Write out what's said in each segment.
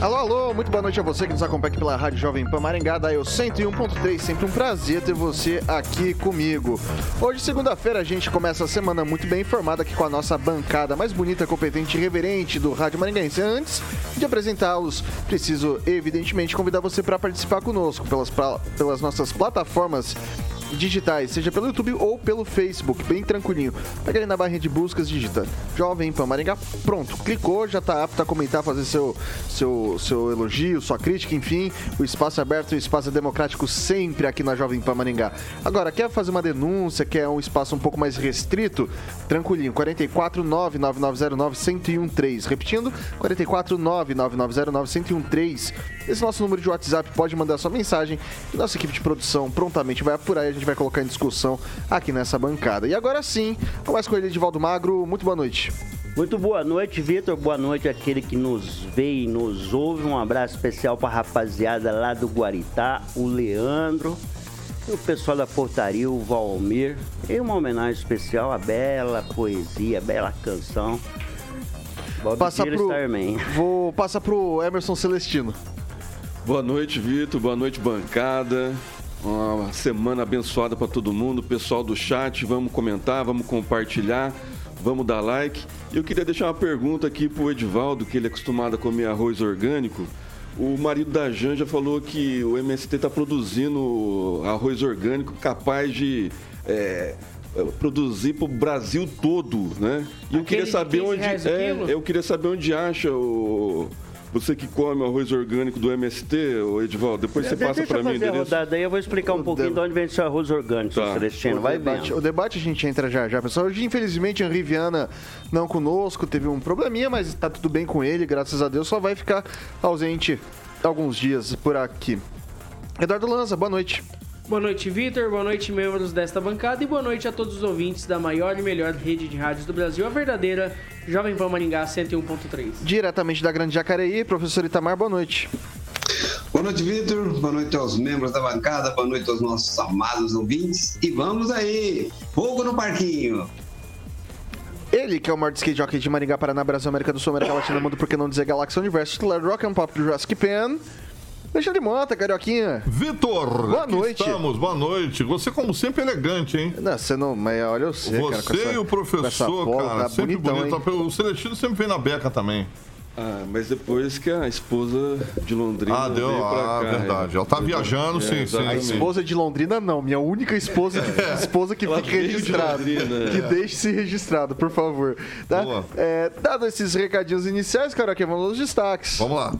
Alô, alô, muito boa noite a você que nos acompanha aqui pela Rádio Jovem Pan Maringá, da eu 101.3, sempre um prazer ter você aqui comigo. Hoje, segunda-feira, a gente começa a semana muito bem informada aqui com a nossa bancada mais bonita, competente e reverente do Rádio Maringaense. Antes de apresentá-los, preciso, evidentemente, convidar você para participar conosco pelas, pelas nossas plataformas digitais, seja pelo YouTube ou pelo Facebook, bem tranquilinho. Pega ali na barra de buscas, digita Jovem Pan Maringá, pronto, clicou, já está apto a comentar, fazer seu, seu, seu elogio, sua crítica, enfim, o espaço é aberto, o espaço é democrático sempre aqui na Jovem Pan Maringá. Agora, quer fazer uma denúncia, quer um espaço um pouco mais restrito? Tranquilinho, 44 99909 1013. Repetindo, 44 99909 1013. Esse nosso número de WhatsApp pode mandar sua mensagem e nossa equipe de produção prontamente vai apurar e gente vai colocar em discussão aqui nessa bancada. E agora sim, começa com ele, Edivaldo Magro. Muito boa noite. Muito boa noite, Vitor. Boa noite àquele que nos vê e nos ouve. Um abraço especial para a rapaziada lá do Guaritá, o Leandro, e o pessoal da portaria, o Valmir. E uma homenagem especial à bela poesia, bela canção. Bob Passa pro, Starman. Vou passar pro Emerson Celestino. Boa noite, Vitor. Boa noite, bancada. Uma semana abençoada para todo mundo. Pessoal do chat, vamos comentar, vamos compartilhar, vamos dar like. Eu queria deixar uma pergunta aqui pro Edivaldo, que ele é acostumado a comer arroz orgânico. O marido da Janja falou que o MST está produzindo arroz orgânico capaz de é, produzir para o Brasil todo, né? E eu queria saber onde é, eu queria saber onde acha o você que come arroz orgânico do MST, Edivaldo, depois você passa para mim. Deixa rodada aí, eu vou explicar um pouquinho de onde vem esse arroz orgânico, tá. Celestino. Vai debate, O debate a gente entra já, já, pessoal. Hoje, infelizmente, Henri Viana não conosco, teve um probleminha, mas está tudo bem com ele, graças a Deus. Só vai ficar ausente alguns dias por aqui. Eduardo Lanza, boa noite. Boa noite, Vitor. Boa noite, membros desta bancada. E boa noite a todos os ouvintes da maior e melhor rede de rádios do Brasil, a verdadeira Jovem Pan Maringá 101.3. Diretamente da Grande Jacareí, professor Itamar, boa noite. Boa noite, Vitor. Boa noite aos membros da bancada. Boa noite aos nossos amados ouvintes. E vamos aí! Fogo no parquinho! Ele, que é o maior skate jockey de Maringá, Paraná, Brasil, América do Sul, América Latina, Mundo, por que não dizer Galáxia Universo, titular Rock and Pop do Jurassic Pan. Alexandre Mota, Carioquinha. Vitor. Boa noite. Estamos, boa noite. Você, como sempre, elegante, hein? Não, você não. Mas olha você, Você cara, essa, e o professor, cara, tá sempre bonitão, bonito. Hein? O Celestino sempre vem na beca também. Ah, mas depois que a esposa de Londrina ah, deu, veio pra ah, cá. verdade. Ela tá viajando, é, sim, sim. A esposa de Londrina não, minha única esposa que, é. esposa que fique registrada. De que é. deixe-se registrado, por favor. Tá? É, dado esses recadinhos iniciais, cara, aqui vamos aos destaques. Vamos lá.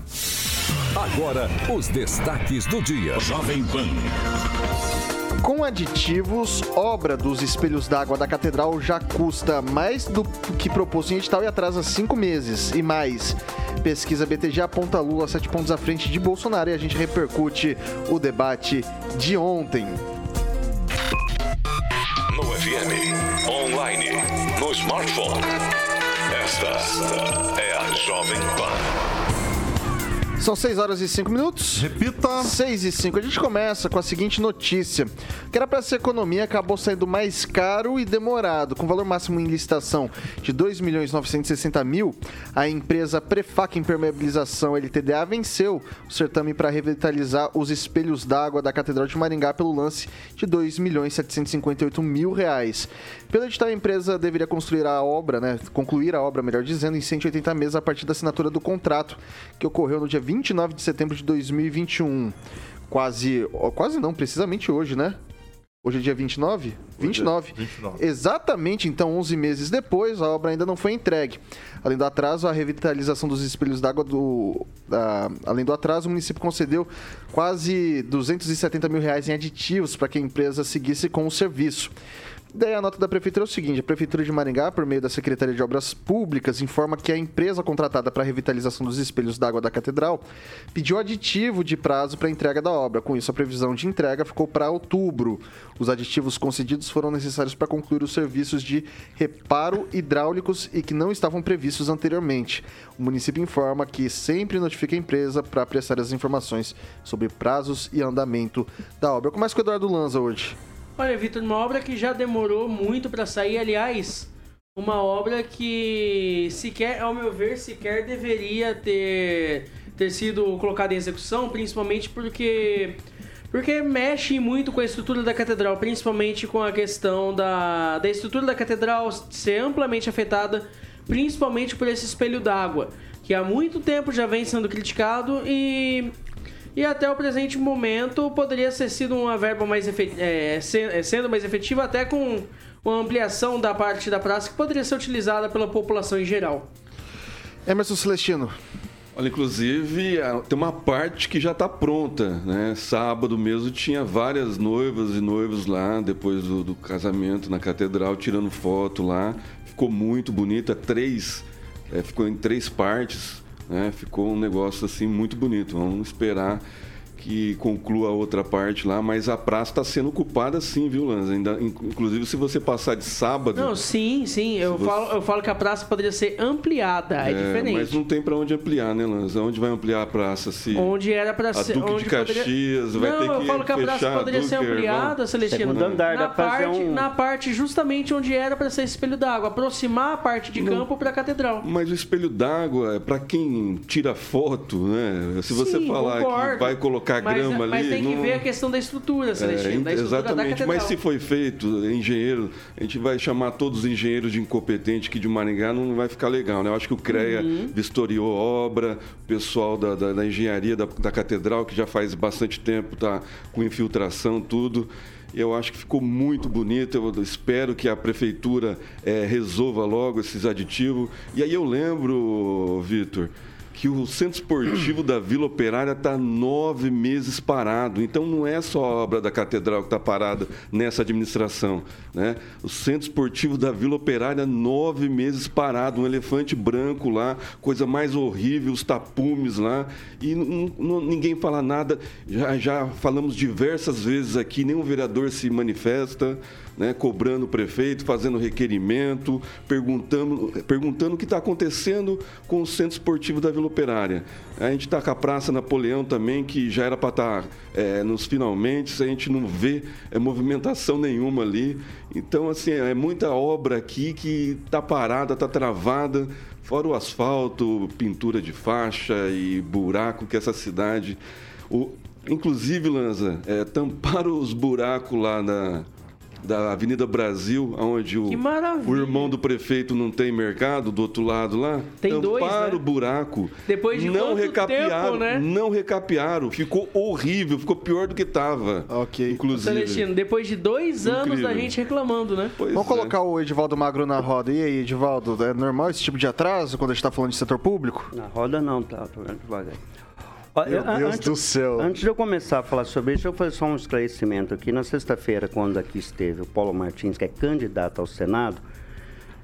Agora, os destaques do dia. Jovem Pan. Com aditivos, obra dos espelhos d'água da catedral já custa mais do que proposto em edital e atrasa cinco meses. E mais, pesquisa BTG aponta Lula sete pontos à frente de Bolsonaro e a gente repercute o debate de ontem. No FM, online, no smartphone. Esta é a Jovem Pan. São 6 horas e 5 minutos. Repita. 6 e 5. A gente começa com a seguinte notícia. Que era para essa economia, acabou saindo mais caro e demorado. Com valor máximo em licitação de 2 milhões 960 mil, a empresa Prefac Impermeabilização LTDA venceu o certame para revitalizar os espelhos d'água da Catedral de Maringá pelo lance de 2 milhões 758 mil reais. Pelo edital, a empresa deveria construir a obra, né, concluir a obra, melhor dizendo, em 180 meses a partir da assinatura do contrato, que ocorreu no dia 29 de setembro de 2021. Quase, quase não, precisamente hoje, né? Hoje é dia 29? 29. 29. Exatamente, então, 11 meses depois, a obra ainda não foi entregue. Além do atraso, a revitalização dos espelhos d'água do. além do atraso, o município concedeu quase 270 mil reais em aditivos para que a empresa seguisse com o serviço. Daí a nota da prefeitura é o seguinte: a prefeitura de Maringá, por meio da Secretaria de Obras Públicas, informa que a empresa contratada para a revitalização dos espelhos d'água da catedral pediu aditivo de prazo para a entrega da obra. Com isso, a previsão de entrega ficou para outubro. Os aditivos concedidos foram necessários para concluir os serviços de reparo hidráulicos e que não estavam previstos anteriormente. O município informa que sempre notifica a empresa para prestar as informações sobre prazos e andamento da obra. Começa com o Eduardo Lanza hoje. Olha, Vitor, uma obra que já demorou muito para sair, aliás, uma obra que sequer, ao meu ver, sequer deveria ter, ter sido colocada em execução, principalmente porque porque mexe muito com a estrutura da catedral, principalmente com a questão da, da estrutura da catedral ser amplamente afetada, principalmente por esse espelho d'água, que há muito tempo já vem sendo criticado e e até o presente momento poderia ter sido uma verba mais efetiva, é, é, sendo mais efetiva até com uma ampliação da parte da praça que poderia ser utilizada pela população em geral. Emerson Celestino. Olha, inclusive tem uma parte que já está pronta, né? Sábado mesmo tinha várias noivas e noivos lá, depois do, do casamento na catedral, tirando foto lá. Ficou muito bonita, três, é, ficou em três partes. Né? Ficou um negócio assim muito bonito. Vamos esperar que conclua a outra parte lá, mas a praça está sendo ocupada sim, viu, Lanza? Ainda, inclusive, se você passar de sábado. Não, sim, sim. Eu, você... falo, eu falo que a praça poderia ser ampliada, é, é diferente. Mas não tem para onde ampliar, né, Lanza? Onde vai ampliar a praça? Se onde era para ser. A Duque de Caxias poderia... vai não, ter que. eu falo que a praça poderia ser ampliada, Celestino. Segundo andar, na, parte, um... na parte justamente onde era para ser espelho d'água, aproximar a parte de não... campo para a catedral. Mas o espelho d'água é para quem tira foto, né? Se você sim, falar concordo. que vai colocar mas, grama ali. Mas tem que ver a questão da estrutura, Celestino, é, da estrutura Exatamente, mas se foi feito, engenheiro, a gente vai chamar todos os engenheiros de incompetente aqui de Maringá, não vai ficar legal, né? Eu acho que o CREA uhum. vistoriou obra, o pessoal da, da, da engenharia da, da, catedral, que já faz bastante tempo, tá com infiltração, tudo. Eu acho que ficou muito bonito. Eu espero que a prefeitura é, resolva logo esses aditivos. E aí eu lembro, Vitor, que o centro esportivo da Vila Operária está nove meses parado. Então não é só a obra da catedral que está parada nessa administração. Né? O centro esportivo da Vila Operária, nove meses parado, um elefante branco lá, coisa mais horrível, os tapumes lá, e ninguém fala nada. Já, já falamos diversas vezes aqui, nenhum vereador se manifesta né, cobrando o prefeito, fazendo requerimento, perguntando, perguntando o que está acontecendo com o centro esportivo da Vila Operária. A gente está com a Praça Napoleão também, que já era para estar tá, é, nos finalmente, a gente não vê é, movimentação nenhuma ali. Então, assim, é muita obra aqui que está parada, está travada, fora o asfalto, pintura de faixa e buraco que essa cidade. O, inclusive, Lanza, é, tamparam os buracos lá na da Avenida Brasil, onde o, o irmão do prefeito não tem mercado, do outro lado lá, tem dois, né? o buraco. Depois de não recapearam, tempo, né? Não recapearam, ficou horrível, ficou pior do que estava. Ok. Inclusive. Celestino, depois de dois Incrível. anos da gente reclamando, né? Pois Vamos é. colocar o Edivaldo Magro na roda. E aí, Edivaldo, é normal esse tipo de atraso quando a gente está falando de setor público? Na roda não, tá, tô vendo devagar. Meu Deus antes, do céu. Antes de eu começar a falar sobre isso, eu fazer só um esclarecimento aqui. Na sexta-feira, quando aqui esteve o Paulo Martins, que é candidato ao Senado,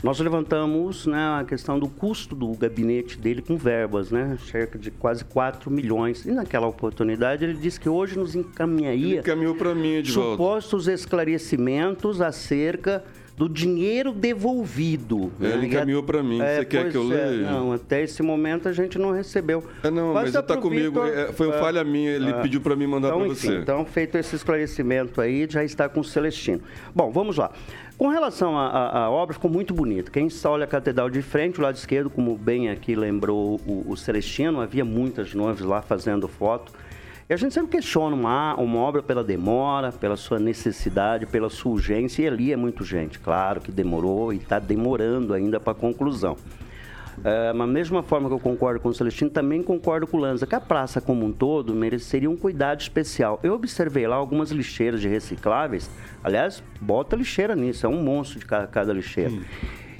nós levantamos né, a questão do custo do gabinete dele com verbas, né? Cerca de quase 4 milhões. E naquela oportunidade ele disse que hoje nos encaminharia ele encaminhou para mim, Edvaldo. supostos esclarecimentos acerca do dinheiro devolvido. É, né? Ele encaminhou para mim. É, Você quer que eu é, leia? Não, até esse momento a gente não recebeu. É, não, mas está comigo. Victor, é, foi uma falha minha. Ele pediu para mim mandar então, para você. Então, feito esse esclarecimento aí, já está com o Celestino. Bom, vamos lá. Com relação à obra, ficou muito bonita. Quem só olha a catedral de frente, o lado esquerdo, como bem aqui lembrou o, o Celestino, havia muitas noivas lá fazendo foto. E a gente sempre questiona uma, uma obra pela demora, pela sua necessidade, pela sua urgência, e ali é muito gente. Claro que demorou e está demorando ainda para a conclusão. É, da mesma forma que eu concordo com o Celestino, também concordo com o Lanza, que a praça como um todo mereceria um cuidado especial. Eu observei lá algumas lixeiras de recicláveis, aliás, bota lixeira nisso, é um monstro de cada, cada lixeira.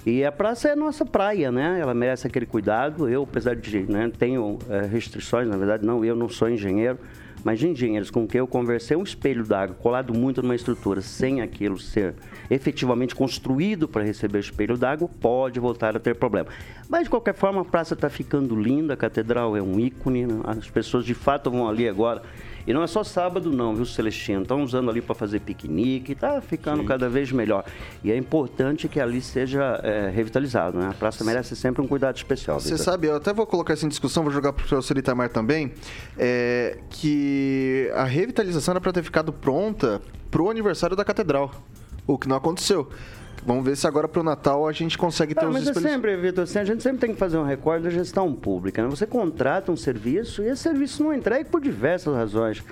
E a praça é nossa praia, né? Ela merece aquele cuidado. Eu, apesar de né, tenho é, restrições, na verdade, não, eu não sou engenheiro, mas de engenheiros com quem eu conversei, um espelho d'água colado muito numa estrutura, sem aquilo ser efetivamente construído para receber espelho d'água, pode voltar a ter problema. Mas, de qualquer forma, a praça está ficando linda, a catedral é um ícone, né? as pessoas de fato vão ali agora e não é só sábado não, viu, Celestino? Estão usando ali para fazer piquenique, está ficando Sim. cada vez melhor. E é importante que ali seja é, revitalizado, né? A praça merece sempre um cuidado especial. Você sabe, eu até vou colocar isso em discussão, vou jogar para o professor Itamar também, é, que a revitalização era para ter ficado pronta para o aniversário da catedral, o que não aconteceu. Vamos ver se agora para o Natal a gente consegue ter ah, os mas é sempre, Vitor, assim, a gente sempre tem que fazer um recorde da gestão pública. Né? Você contrata um serviço e esse serviço não é entregue por diversas razões.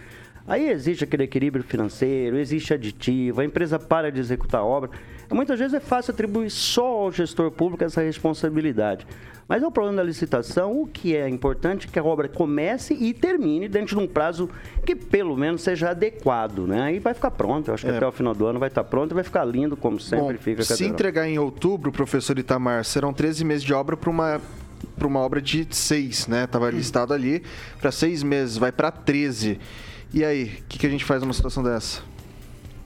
Aí existe aquele equilíbrio financeiro, existe aditivo, a empresa para de executar a obra. Muitas vezes é fácil atribuir só ao gestor público essa responsabilidade. Mas é o problema da licitação, o que é importante é que a obra comece e termine dentro de um prazo que pelo menos seja adequado, né? E vai ficar pronto, eu acho que é. até o final do ano vai estar pronto e vai ficar lindo, como sempre Bom, fica. Se entregar em outubro, professor Itamar, serão 13 meses de obra para uma para uma obra de seis, né? Tava listado ali para seis meses, vai para 13. E aí, o que, que a gente faz numa situação dessa?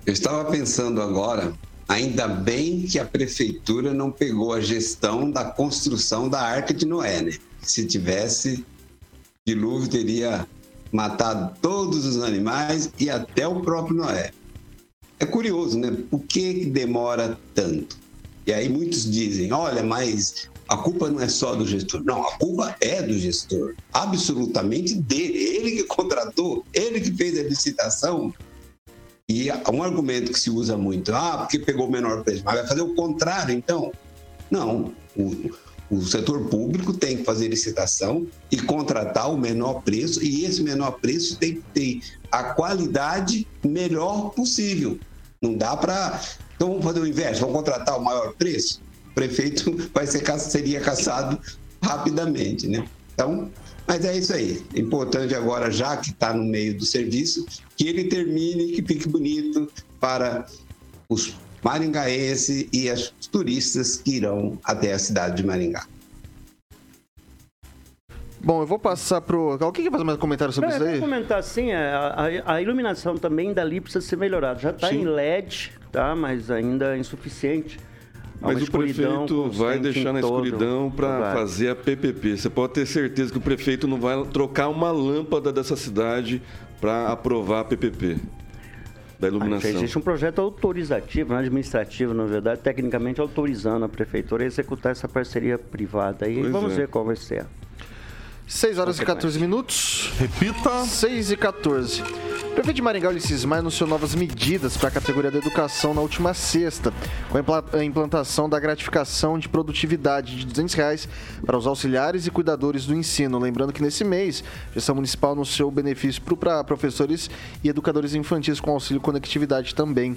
Eu estava pensando agora, ainda bem que a prefeitura não pegou a gestão da construção da Arca de Noé, né? Se tivesse, dilúvio teria matado todos os animais e até o próprio Noé. É curioso, né? Por que demora tanto? E aí muitos dizem, olha, mas a culpa não é só do gestor. Não, a culpa é do gestor. Absolutamente dele. Ele que contratou, ele que fez a licitação. E um argumento que se usa muito, ah, porque pegou o menor preço, mas vai fazer o contrário, então? Não. O, o setor público tem que fazer licitação e contratar o menor preço, e esse menor preço tem que ter a qualidade melhor possível. Não dá para. Então vamos fazer o inverso, vamos contratar o maior preço? prefeito vai ser, seria caçado rapidamente, né? Então, mas é isso aí. Importante agora, já que está no meio do serviço, que ele termine, que fique bonito para os maringaenses e os turistas que irão até a cidade de Maringá. Bom, eu vou passar pro. Alguém quer fazer mais um comentário sobre isso aí? Eu vou comentar sim, é, a, a, iluminação também dali precisa ser melhorada. Já está em LED, tá? Mas ainda é insuficiente. Mas o prefeito vai deixar na escuridão para fazer a PPP. Você pode ter certeza que o prefeito não vai trocar uma lâmpada dessa cidade para aprovar a PPP da iluminação. existe um projeto autorizativo, né, administrativo, na verdade, tecnicamente autorizando a prefeitura a executar essa parceria privada. E pois vamos é. ver qual vai ser. 6 horas e 14 minutos. Repita. 6 e 14. Prefeito de Maringá, Ulisses Maia, anunciou novas medidas para a categoria da educação na última sexta, com a implantação da gratificação de produtividade de 200 reais para os auxiliares e cuidadores do ensino. Lembrando que nesse mês, a gestão municipal anunciou benefício para professores e educadores infantis com auxílio conectividade também.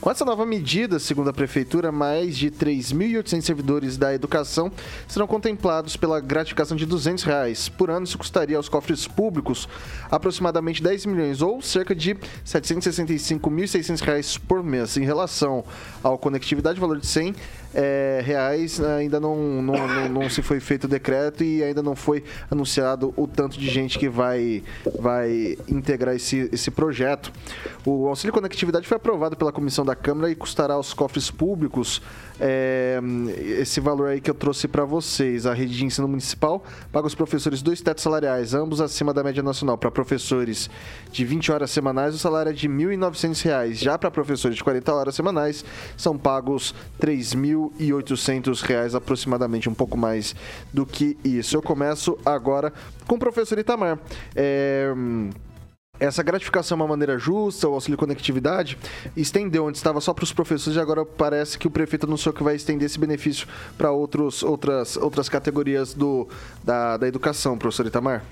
Com essa nova medida, segundo a Prefeitura, mais de 3.800 servidores da educação serão contemplados pela gratificação de 200 reais. Por ano, isso custaria aos cofres públicos aproximadamente 10 milhões, ou cerca de 765.600 reais por mês. Em relação ao conectividade, valor de 100 é, reais ainda não, não, não, não, se foi feito o decreto e ainda não foi anunciado o tanto de gente que vai, vai integrar esse, esse projeto. O auxílio conectividade foi aprovado pela comissão da Câmara e custará aos cofres públicos é, esse valor aí que eu trouxe para vocês. A rede de ensino municipal paga os professores dois tetos salariais, ambos acima da média nacional. Para professores de 20 horas semanais, o salário é de R$ 1.900. Já para professores de 40 horas semanais, são pagos R$ 3.800 aproximadamente, um pouco mais do que isso. Eu começo agora com o professor Itamar. É essa gratificação é uma maneira justa, o auxílio conectividade, estendeu onde estava só para os professores e agora parece que o prefeito anunciou que vai estender esse benefício para outras, outras categorias do, da, da educação, professor Itamar?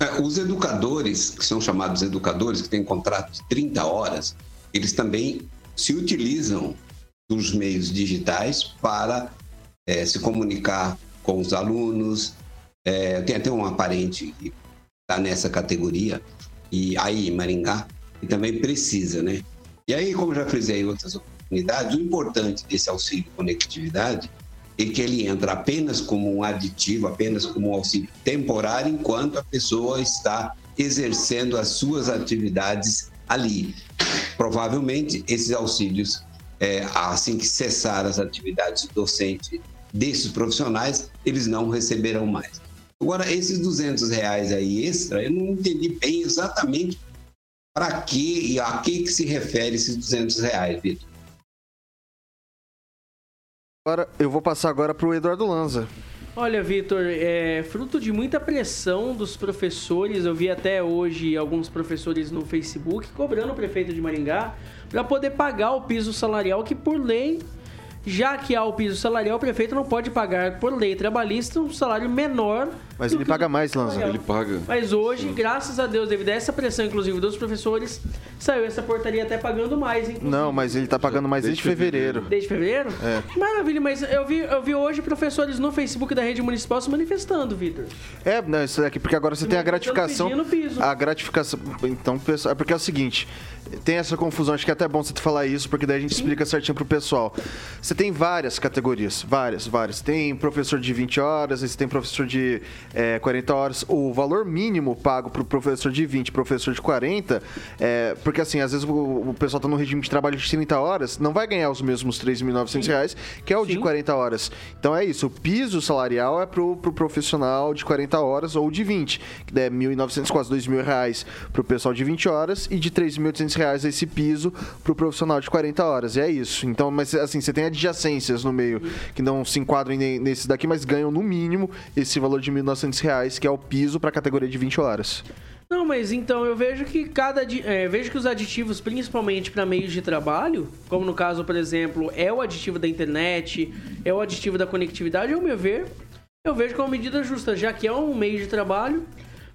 É, os educadores, que são chamados educadores, que têm contrato de 30 horas, eles também se utilizam dos meios digitais para é, se comunicar com os alunos. É, tem até um parente que está nessa categoria, e aí Maringá, e também precisa, né? E aí, como já frisei em outras oportunidades, o importante desse auxílio conectividade é que ele entra apenas como um aditivo, apenas como um auxílio temporário, enquanto a pessoa está exercendo as suas atividades ali. Provavelmente, esses auxílios, é, assim que cessar as atividades docentes desses profissionais, eles não receberão mais. Agora, esses 200 reais aí extra, eu não entendi bem exatamente para que e a que, que se refere esses 200 reais, Vitor. Agora, eu vou passar agora para o Eduardo Lanza. Olha, Vitor, é fruto de muita pressão dos professores. Eu vi até hoje alguns professores no Facebook cobrando o prefeito de Maringá para poder pagar o piso salarial que, por lei, já que há o piso salarial, o prefeito não pode pagar, por lei trabalhista, um salário menor. Mas ele paga mais, Lanza. Ele paga. Mas hoje, Sim. graças a Deus, devido a essa pressão, inclusive, dos professores, saiu essa portaria até pagando mais, inclusive. Não, mas ele tá pagando mais desde, desde fevereiro. Desde fevereiro? É. Maravilha, mas eu vi, eu vi hoje professores no Facebook da rede municipal se manifestando, Vitor. É, não, isso daqui, porque agora você tem a gratificação. Piso. A gratificação. Então, é porque é o seguinte: tem essa confusão, acho que é até bom você falar isso, porque daí a gente Sim. explica certinho pro pessoal. Você tem várias categorias, várias, várias. Tem professor de 20 horas, você tem professor de é, 40 horas, o valor mínimo pago para o professor de 20 professor de 40, é, porque assim, às vezes o, o pessoal está no regime de trabalho de 30 horas, não vai ganhar os mesmos 3.900 reais, que é o Sim. de 40 horas. Então é isso, o piso salarial é para o pro profissional de 40 horas ou de 20, que é R$ 1.900, quase R$ 2.000 para o pessoal de 20 horas e de 3.800 reais esse piso para o profissional de 40 horas. E é isso. Então, mas assim, você tem adjacências no meio que não se enquadram nesse daqui, mas ganham no mínimo esse valor de R$ 1.900 que é o piso para a categoria de 20 horas. Não, mas então eu vejo que cada é, vejo que os aditivos, principalmente para meios de trabalho, como no caso, por exemplo, é o aditivo da internet, é o aditivo da conectividade, ao meu ver, eu vejo que é uma medida justa, já que é um meio de trabalho.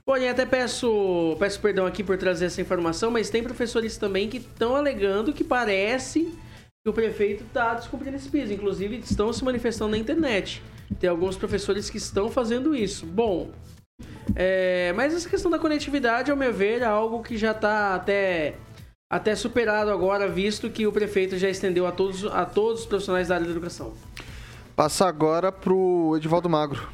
Porém, até peço, peço perdão aqui por trazer essa informação, mas tem professores também que estão alegando que parece que o prefeito está descobrindo esse piso. Inclusive, estão se manifestando na internet. Tem alguns professores que estão fazendo isso. Bom, é, mas essa questão da conectividade, ao meu ver, é algo que já está até, até superado agora, visto que o prefeito já estendeu a todos, a todos os profissionais da área da educação. Passa agora para o Edivaldo Magro.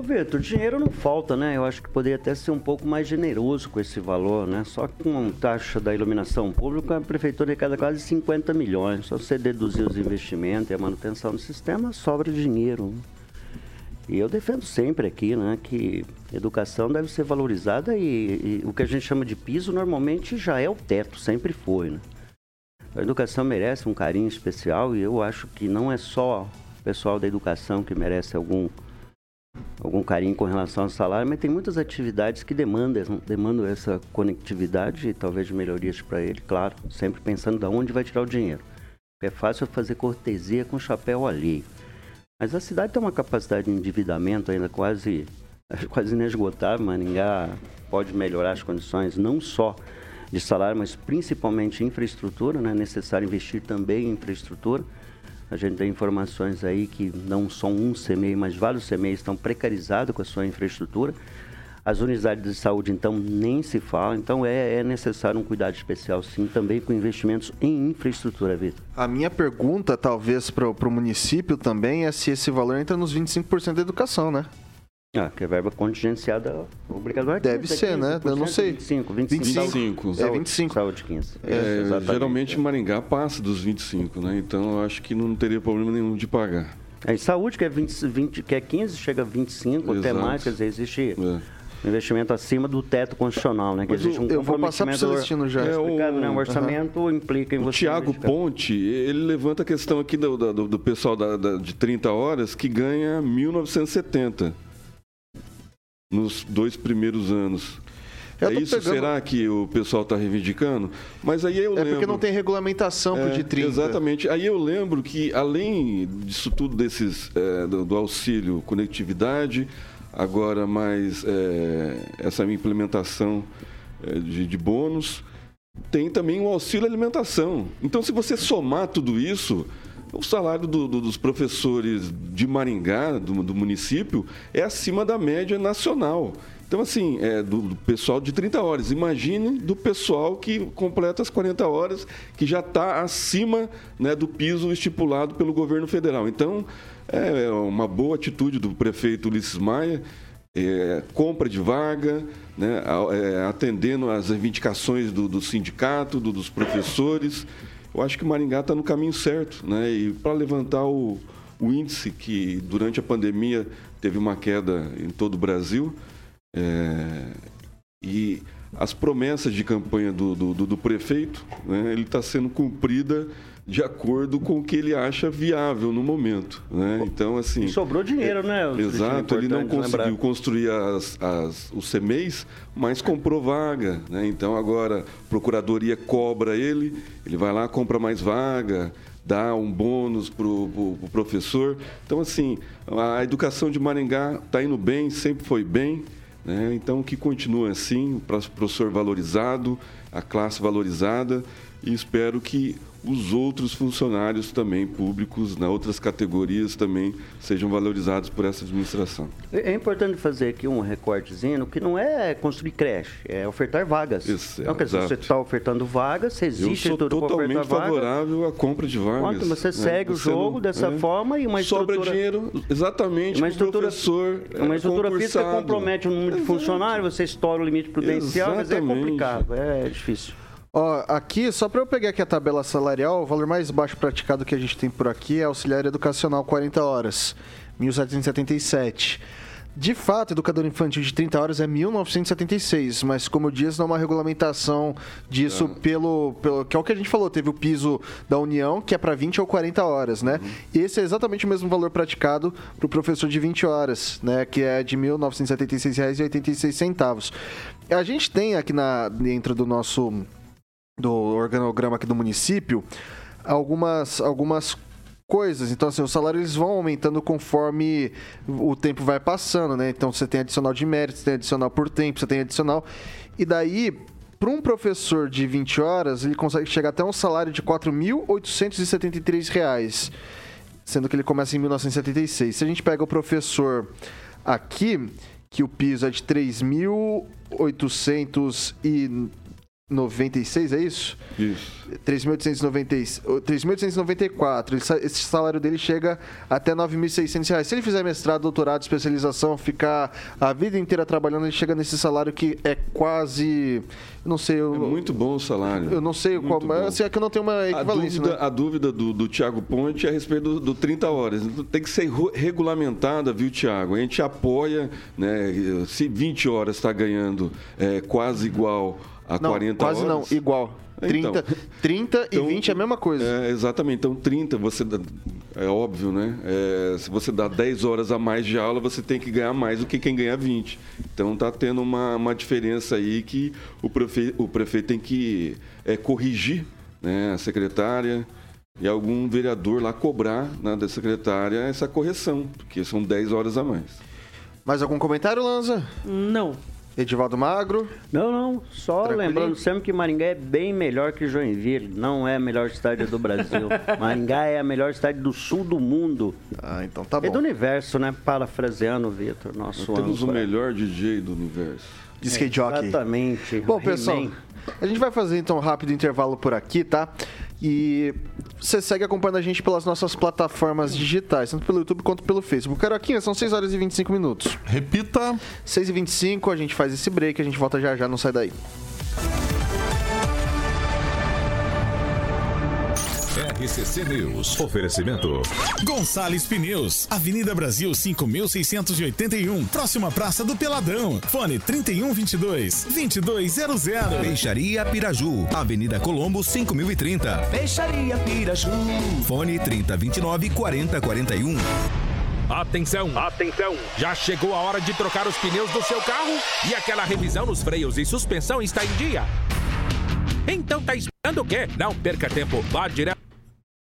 Ô Vitor, dinheiro não falta, né? Eu acho que poderia até ser um pouco mais generoso com esse valor, né? Só com a taxa da iluminação pública, a prefeitura arrecada quase 50 milhões. Só você deduzir os investimentos e a manutenção do sistema, sobra dinheiro. E eu defendo sempre aqui, né, que educação deve ser valorizada e, e o que a gente chama de piso normalmente já é o teto, sempre foi, né? A educação merece um carinho especial e eu acho que não é só o pessoal da educação que merece algum algum carinho com relação ao salário, mas tem muitas atividades que demandam, demandam essa conectividade e talvez melhorias para ele, claro, sempre pensando de onde vai tirar o dinheiro. É fácil fazer cortesia com chapéu alheio. Mas a cidade tem uma capacidade de endividamento ainda quase, quase inesgotável. Maringá pode melhorar as condições não só de salário, mas principalmente infraestrutura. Né? É necessário investir também em infraestrutura. A gente tem informações aí que não só um CMEI, mas vários CMEI estão precarizados com a sua infraestrutura. As unidades de saúde, então, nem se fala. Então, é, é necessário um cuidado especial, sim, também com investimentos em infraestrutura, Vitor. A minha pergunta, talvez, para o município também, é se esse valor entra nos 25% da educação, né? Ah, que é verba contingenciada obrigatória. Deve ser, 15, né? Eu não sei. 25, 25. 25. Saúde, é 25. Saúde 15. É, é, geralmente Maringá passa dos 25, né? Então eu acho que não teria problema nenhum de pagar. É, saúde, que é, 20, 20, que é 15, chega a 25, Exato. até mais, quer dizer, existe... É investimento acima do teto constitucional, né? Que Mas existe um eu vou passar para o Celestino já. É, o, né? o orçamento uhum. implica em o você. Tiago Ponte, ele levanta a questão aqui do, do, do pessoal da, da, de 30 horas que ganha 1.970 nos dois primeiros anos. É isso? Pegando... Será que o pessoal está reivindicando? Mas aí eu é lembro... porque não tem regulamentação é, de 30. Exatamente. Aí eu lembro que, além disso tudo, desses, é, do, do, auxílio conectividade, agora mais é, essa implementação é, de, de bônus, tem também o auxílio alimentação. Então, se você somar tudo isso, o salário do, do, dos professores de Maringá, do, do, município, é acima da média nacional. Então, assim, é do, do, pessoal de 30 horas. Imagine do pessoal que completa as 40 horas, que já está acima né, do piso estipulado pelo governo federal. Então, é uma boa atitude do prefeito Ulisses Maia, é, compra de vaga, né, é, atendendo às reivindicações do, do sindicato, do, dos professores. Eu acho que Maringá está no caminho certo. Né, e para levantar o, o índice que durante a pandemia teve uma queda em todo o Brasil, é, e as promessas de campanha do, do, do prefeito, né, ele está sendo cumprida de acordo com o que ele acha viável no momento. Né? Então, assim. E sobrou dinheiro, né? Exato, ele não conseguiu lembrar. construir as, as, os CMEs, mas comprou vaga. Né? Então, agora, a Procuradoria cobra ele, ele vai lá, compra mais vaga dá um bônus para o pro professor. Então, assim, a educação de Maringá está indo bem, sempre foi bem. Né? Então, que continue assim, o professor valorizado, a classe valorizada, e espero que os outros funcionários também públicos, na outras categorias também sejam valorizados por essa administração. É, é importante fazer aqui um recortezinho, que não é construir creche, é ofertar vagas. Isso, então, quer dizer, você está ofertando vagas, existe tudo para ofertar vagas. totalmente favorável à compra de vagas. Você né? segue você o jogo não, dessa é, forma e uma estrutura... Sobra dinheiro, exatamente, uma estrutura, professor Uma estrutura física compromete o número de funcionários, você estoura o limite prudencial, Exatamente. mas é complicado, é difícil. Ó, aqui, só para eu pegar aqui a tabela salarial, o valor mais baixo praticado que a gente tem por aqui é auxiliar educacional 40 horas, 1777. De fato, educador infantil de 30 horas é 1976, mas como eu disse, não é uma regulamentação disso é. Pelo, pelo. que é o que a gente falou, teve o piso da União, que é para 20 ou 40 horas, né? Uhum. Esse é exatamente o mesmo valor praticado para o professor de 20 horas, né? Que é de R$ 1976,86. A gente tem aqui na, dentro do nosso do organograma aqui do município algumas, algumas coisas. Então, assim, os salários vão aumentando conforme o tempo vai passando, né? Então, você tem adicional de mérito, você tem adicional por tempo, você tem adicional. E daí, para um professor de 20 horas, ele consegue chegar até um salário de R$ 4.873, sendo que ele começa em 1976. Se a gente pega o professor aqui, que o piso é de 3.800 e 96, é isso? Isso. 3.894. Esse salário dele chega até 9.600 reais. Se ele fizer mestrado, doutorado, especialização, ficar a vida inteira trabalhando, ele chega nesse salário que é quase. Não sei. Eu, é muito bom o salário. Eu não sei muito qual. Mas assim, é que eu não tenho uma equivalência. A dúvida, né? a dúvida do, do Tiago Ponte é a respeito do, do 30 horas. Tem que ser regulamentada, viu, Tiago? A gente apoia, né? Se 20 horas está ganhando é, quase igual a não, 40 quase horas? Quase não, igual. 30, então, 30 então, e 20 é a mesma coisa. É, exatamente. Então, 30, você dá, é óbvio, né? É, se você dá 10 horas a mais de aula, você tem que ganhar mais do que quem ganha 20. Então, está tendo uma, uma diferença aí que o prefeito, o prefeito tem que é, corrigir né? a secretária e algum vereador lá cobrar né, da secretária essa correção, porque são 10 horas a mais. Mais algum comentário, Lanza? Não. Edivaldo Magro? Não, não. Só lembrando sempre que Maringá é bem melhor que Joinville. Não é a melhor cidade do Brasil. Maringá é a melhor cidade do sul do mundo. Ah, então tá bom. É do universo, né? Parafraseando, Vitor, nosso temos o melhor DJ do universo. De skate jockey. Exatamente. Bom, pessoal, a gente vai fazer então um rápido intervalo por aqui, tá? E você segue acompanhando a gente pelas nossas plataformas digitais, tanto pelo YouTube quanto pelo Facebook. Caroquinha, são 6 horas e 25 minutos. Repita. 6 e 25 a gente faz esse break, a gente volta já já, não sai daí. RCC News. Oferecimento. Gonçalves Pneus. Avenida Brasil 5681. Próxima Praça do Peladão. Fone 3122 2200. Peixaria Piraju. Avenida Colombo 5030. Peixaria Piraju. Fone 3029 4041. Atenção, atenção! Já chegou a hora de trocar os pneus do seu carro? E aquela revisão nos freios e suspensão está em dia? Então tá esperando o quê? Não perca tempo, vá direto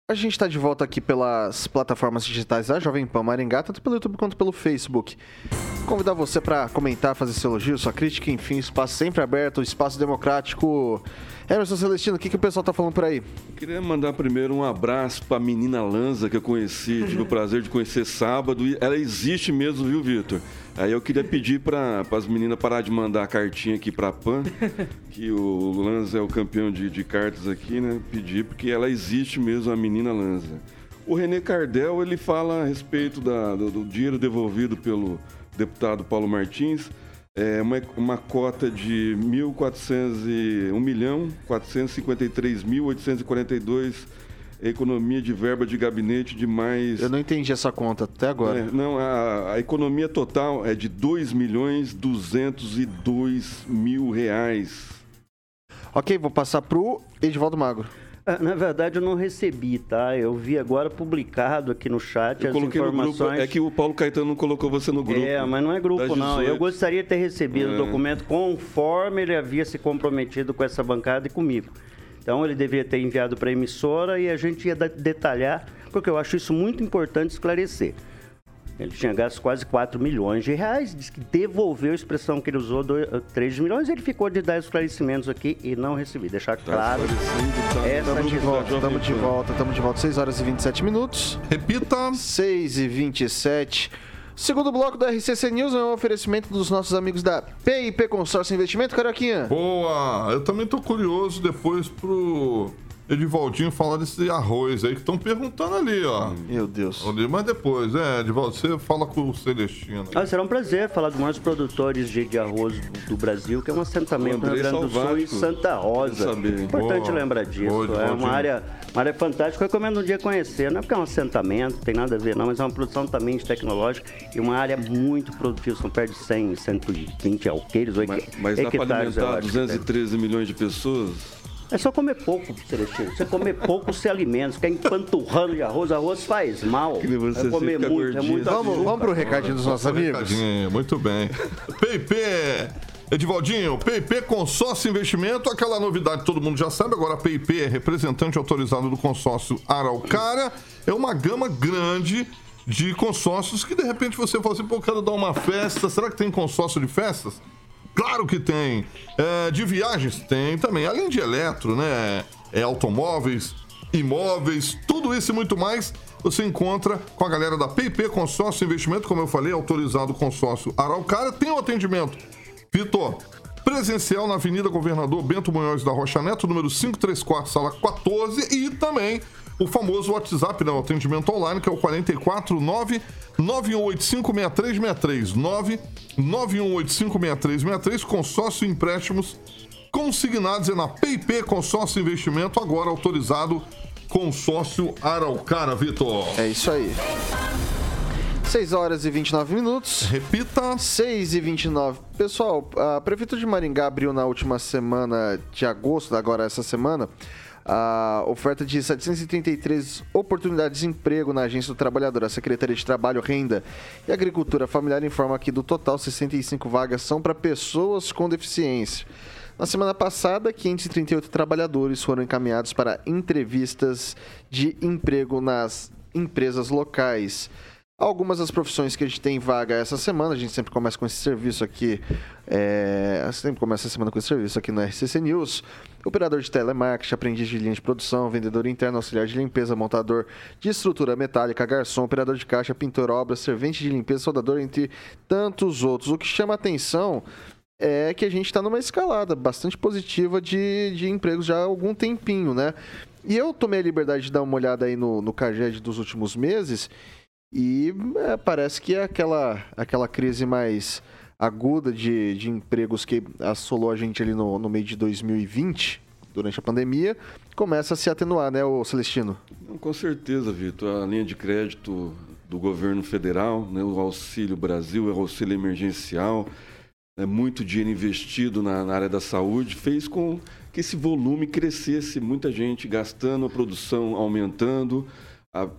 A gente está de volta aqui pelas plataformas digitais da Jovem Pan Maringá, tanto pelo YouTube quanto pelo Facebook. Convidar você para comentar, fazer seu elogio, sua crítica, enfim, espaço sempre aberto, espaço democrático. Emerson Celestino, o que, que o pessoal tá falando por aí? Queria mandar primeiro um abraço para a menina Lanza que eu conheci, tive o prazer de conhecer sábado. E ela existe mesmo, viu, Vitor? Aí eu queria pedir para as meninas parar de mandar a cartinha aqui para a PAN, que o Lanza é o campeão de, de cartas aqui, né? Pedir, porque ela existe mesmo, a menina Lanza. O René Cardel, ele fala a respeito da, do, do dinheiro devolvido pelo deputado Paulo Martins é uma, uma cota de 1.400 1 milhão 453.842 economia de verba de gabinete de mais... Eu não entendi essa conta até agora. É, não, a, a, economia total é de 2 milhões 202 mil reais. Ok, vou passar pro Edivaldo Magro. Ah, na verdade, eu não recebi, tá? Eu vi agora publicado aqui no chat eu as informações. Grupo, é que o Paulo Caetano não colocou você no grupo. É, mas não é grupo, não. Eu gostaria de ter recebido é. o documento conforme ele havia se comprometido com essa bancada e comigo. Então, ele deveria ter enviado para a emissora e a gente ia detalhar, porque eu acho isso muito importante esclarecer. Ele tinha gasto quase 4 milhões de reais, diz que devolveu a expressão que ele usou, 3 milhões, ele ficou de dar esclarecimentos aqui e não recebi. Deixar tá claro. Tá, estamos de volta, estamos de volta, estamos de volta. 6 horas e 27 minutos. Repita. 6 e 27. Segundo bloco da RCC News é um oferecimento dos nossos amigos da PIP Consórcio Investimento, Caroquinha. Boa! Eu também tô curioso depois pro Edivaldinho falar desse arroz aí que estão perguntando ali, ó. Meu Deus. Mas depois, é, Edivaldo, você fala com o Celestino. Ah, será um prazer falar dos maiores produtores de, de arroz do, do, Brasil, que é um assentamento no Rio Grande do Sul e Santa Rosa. Importante Boa. lembrar disso. Boa, é uma área, uma área fantástica. Eu recomendo um dia conhecer. Não é porque é um assentamento, tem nada a ver, não, mas é uma produção também tecnológica e uma área muito produtiva. São perto de 100, 120 alqueires, mas, mas dá para alimentar 213 milhões de pessoas? É só comer pouco, Celestino. Você comer pouco, se alimenta. Ficar empanturrando de arroz, arroz faz mal. Que você é comer muito, é muito Vamos, vamos pro recadinho dos nossos amigos? Recadinho, muito bem. PIP, Edivaldinho, PIP Consórcio Investimento, aquela novidade que todo mundo já sabe, agora a PIP é representante autorizado do consórcio Araucária. É uma gama grande de consórcios que de repente você fala assim, pô, quero dar uma festa, será que tem consórcio de festas? Claro que tem. É, de viagens tem também. Além de eletro, né? É, automóveis, imóveis, tudo isso e muito mais você encontra com a galera da PIP Consórcio Investimento, como eu falei, autorizado consórcio Araucária. Tem o atendimento, Vitor, presencial na Avenida Governador Bento Munhoz da Rocha Neto, número 534, sala 14, e também o famoso WhatsApp, né, o atendimento online, que é o 449 91856363 91856363 consórcio empréstimos consignados é na PIP Consórcio Investimento, agora autorizado consórcio Araucária, Vitor. É isso aí. 6 horas e 29 minutos. Repita. 6 e 29. Pessoal, a Prefeitura de Maringá abriu na última semana de agosto, agora essa semana, a oferta de 733 oportunidades de emprego na Agência do Trabalhador. A Secretaria de Trabalho, Renda e Agricultura Familiar informa que do total 65 vagas são para pessoas com deficiência. Na semana passada, 538 trabalhadores foram encaminhados para entrevistas de emprego nas empresas locais. Algumas das profissões que a gente tem vaga essa semana, a gente sempre começa com esse serviço aqui, é, sempre começa a semana com esse serviço aqui no RCC News. Operador de telemarketing, aprendiz de linha de produção, vendedor interno, auxiliar de limpeza, montador de estrutura metálica, garçom, operador de caixa, pintor, obra, servente de limpeza, soldador, entre tantos outros. O que chama atenção é que a gente está numa escalada bastante positiva de, de empregos já há algum tempinho, né? E eu tomei a liberdade de dar uma olhada aí no, no CAGED dos últimos meses e é, parece que é aquela, aquela crise mais aguda de, de empregos que assolou a gente ali no, no meio de 2020, durante a pandemia, começa a se atenuar, né, o Celestino? Com certeza, Vitor. A linha de crédito do governo federal, né, o Auxílio Brasil, o auxílio emergencial, é muito dinheiro investido na, na, área da saúde, fez com que esse volume crescesse, muita gente gastando, a produção aumentando,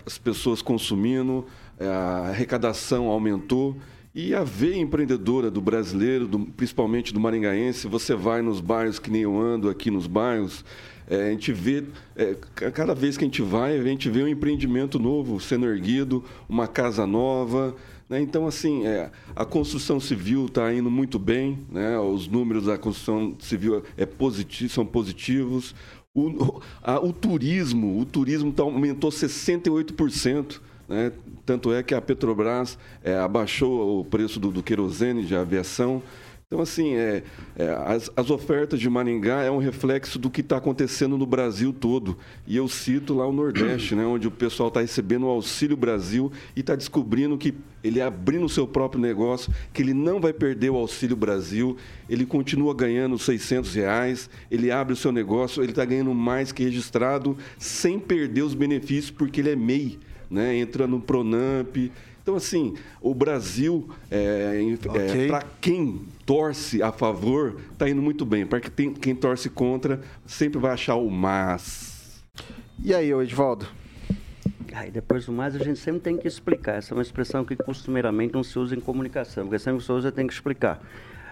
as pessoas consumindo, é, a arrecadação aumentou E a veia empreendedora do brasileiro, do, principalmente do maringaense, você vai nos bairros, que nem eu ando aqui nos bairros, é, a gente vê, é, cada vez que a gente vai, a gente vê um empreendimento novo sendo erguido, uma casa nova. Né? Então, assim, é, a construção civil está indo muito bem, né? os números da construção civil é positivo, são positivos. O, a, o turismo, o turismo tá, aumentou 68%. Né? Tanto é que a Petrobras é, abaixou o preço do, do querosene de aviação. Então, assim, é, é, as, as, ofertas de Maringá é um reflexo do que está acontecendo no Brasil todo. E eu cito lá o Nordeste, né, onde o pessoal está recebendo o Auxílio Brasil e está descobrindo que ele abrindo o seu próprio negócio, que ele não vai perder o Auxílio Brasil, ele continua ganhando 600 reais, ele abre o seu negócio, ele está ganhando mais que registrado, sem perder os benefícios, porque ele é MEI né? entra no Pronamp. Então, assim, o Brasil, é, é okay. é, para quem torce a favor, está indo muito bem. Para quem, quem torce contra, sempre vai achar o mas. E aí, Edvaldo? Aí depois do mais a gente sempre tem que explicar. Essa é uma expressão que costumeiramente não se usa em comunicação, porque sempre se usa tem que explicar.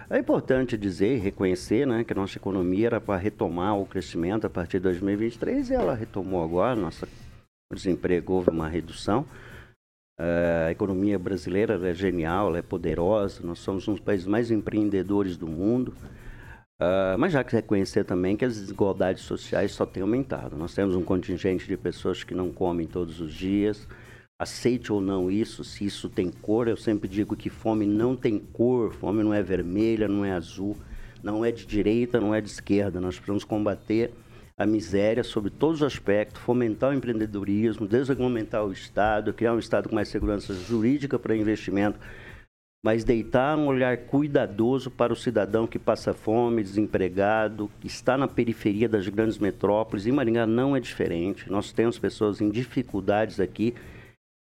É importante dizer e reconhecer né, que a nossa economia era para retomar o crescimento a partir de 2023 e ela retomou agora. Nossa o desemprego houve uma redução. Uh, a economia brasileira é genial, ela é poderosa, nós somos um dos países mais empreendedores do mundo. Uh, mas já que reconhecer também que as desigualdades sociais só têm aumentado. Nós temos um contingente de pessoas que não comem todos os dias. Aceite ou não isso, se isso tem cor, eu sempre digo que fome não tem cor, fome não é vermelha, não é azul, não é de direita, não é de esquerda. Nós precisamos combater a miséria sobre todos os aspectos, fomentar o empreendedorismo, desregulamentar o Estado, criar um Estado com mais segurança jurídica para investimento, mas deitar um olhar cuidadoso para o cidadão que passa fome, desempregado, que está na periferia das grandes metrópoles. E Maringá não é diferente. Nós temos pessoas em dificuldades aqui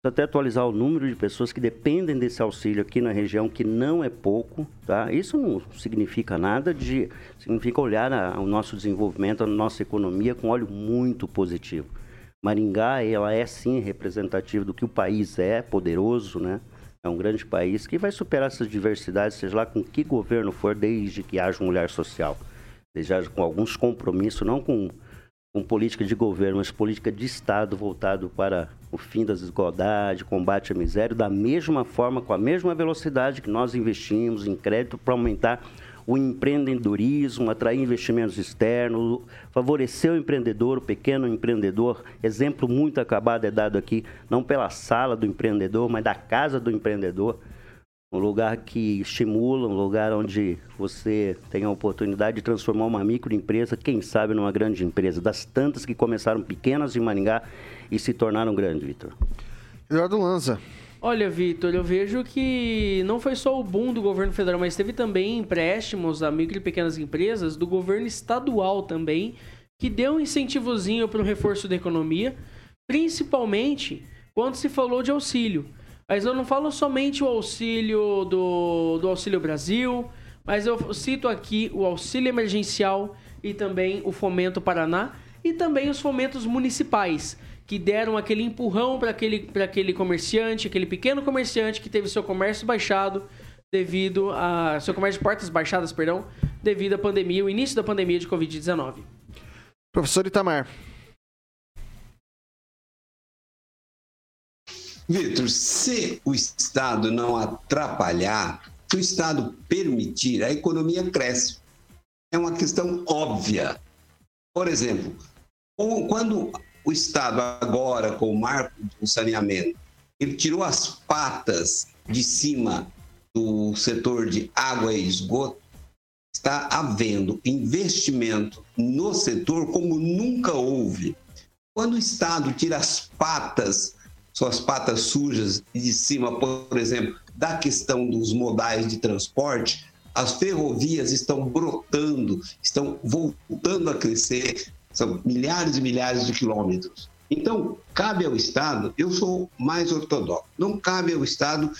até atualizar o número de pessoas que dependem desse auxílio aqui na região, que não é pouco, tá? Isso não significa nada de... significa olhar o nosso desenvolvimento, a nossa economia com olho muito positivo. Maringá, ela é sim representativa do que o país é, poderoso, né? É um grande país que vai superar essas diversidades, seja lá com que governo for, desde que haja um olhar social. Desde com alguns compromissos, não com com política de governo, mas política de Estado voltado para o fim das desigualdades, combate à miséria, da mesma forma, com a mesma velocidade que nós investimos em crédito para aumentar o empreendedorismo, atrair investimentos externos, favorecer o empreendedor, o pequeno empreendedor. Exemplo muito acabado é dado aqui, não pela sala do empreendedor, mas da casa do empreendedor um lugar que estimula, um lugar onde você tem a oportunidade de transformar uma microempresa, quem sabe numa grande empresa, das tantas que começaram pequenas em Maringá e se tornaram grandes, Vitor. Eduardo Lanza. Olha, Vitor, eu vejo que não foi só o boom do governo federal, mas teve também empréstimos a micro e pequenas empresas do governo estadual também, que deu um incentivozinho para o reforço da economia, principalmente quando se falou de auxílio. Mas eu não falo somente o auxílio do, do Auxílio Brasil, mas eu cito aqui o auxílio emergencial e também o Fomento Paraná e também os fomentos municipais, que deram aquele empurrão para aquele, aquele comerciante, aquele pequeno comerciante que teve seu comércio baixado devido a. seu comércio de portas baixadas, perdão, devido à pandemia, o início da pandemia de Covid-19. Professor Itamar. Vitor, se o Estado não atrapalhar, se o Estado permitir, a economia cresce. É uma questão óbvia. Por exemplo, quando o Estado agora, com o marco do saneamento, ele tirou as patas de cima do setor de água e esgoto, está havendo investimento no setor como nunca houve. Quando o Estado tira as patas suas patas sujas de cima, por exemplo, da questão dos modais de transporte, as ferrovias estão brotando, estão voltando a crescer, são milhares e milhares de quilômetros. Então, cabe ao Estado, eu sou mais ortodoxo, não cabe ao Estado,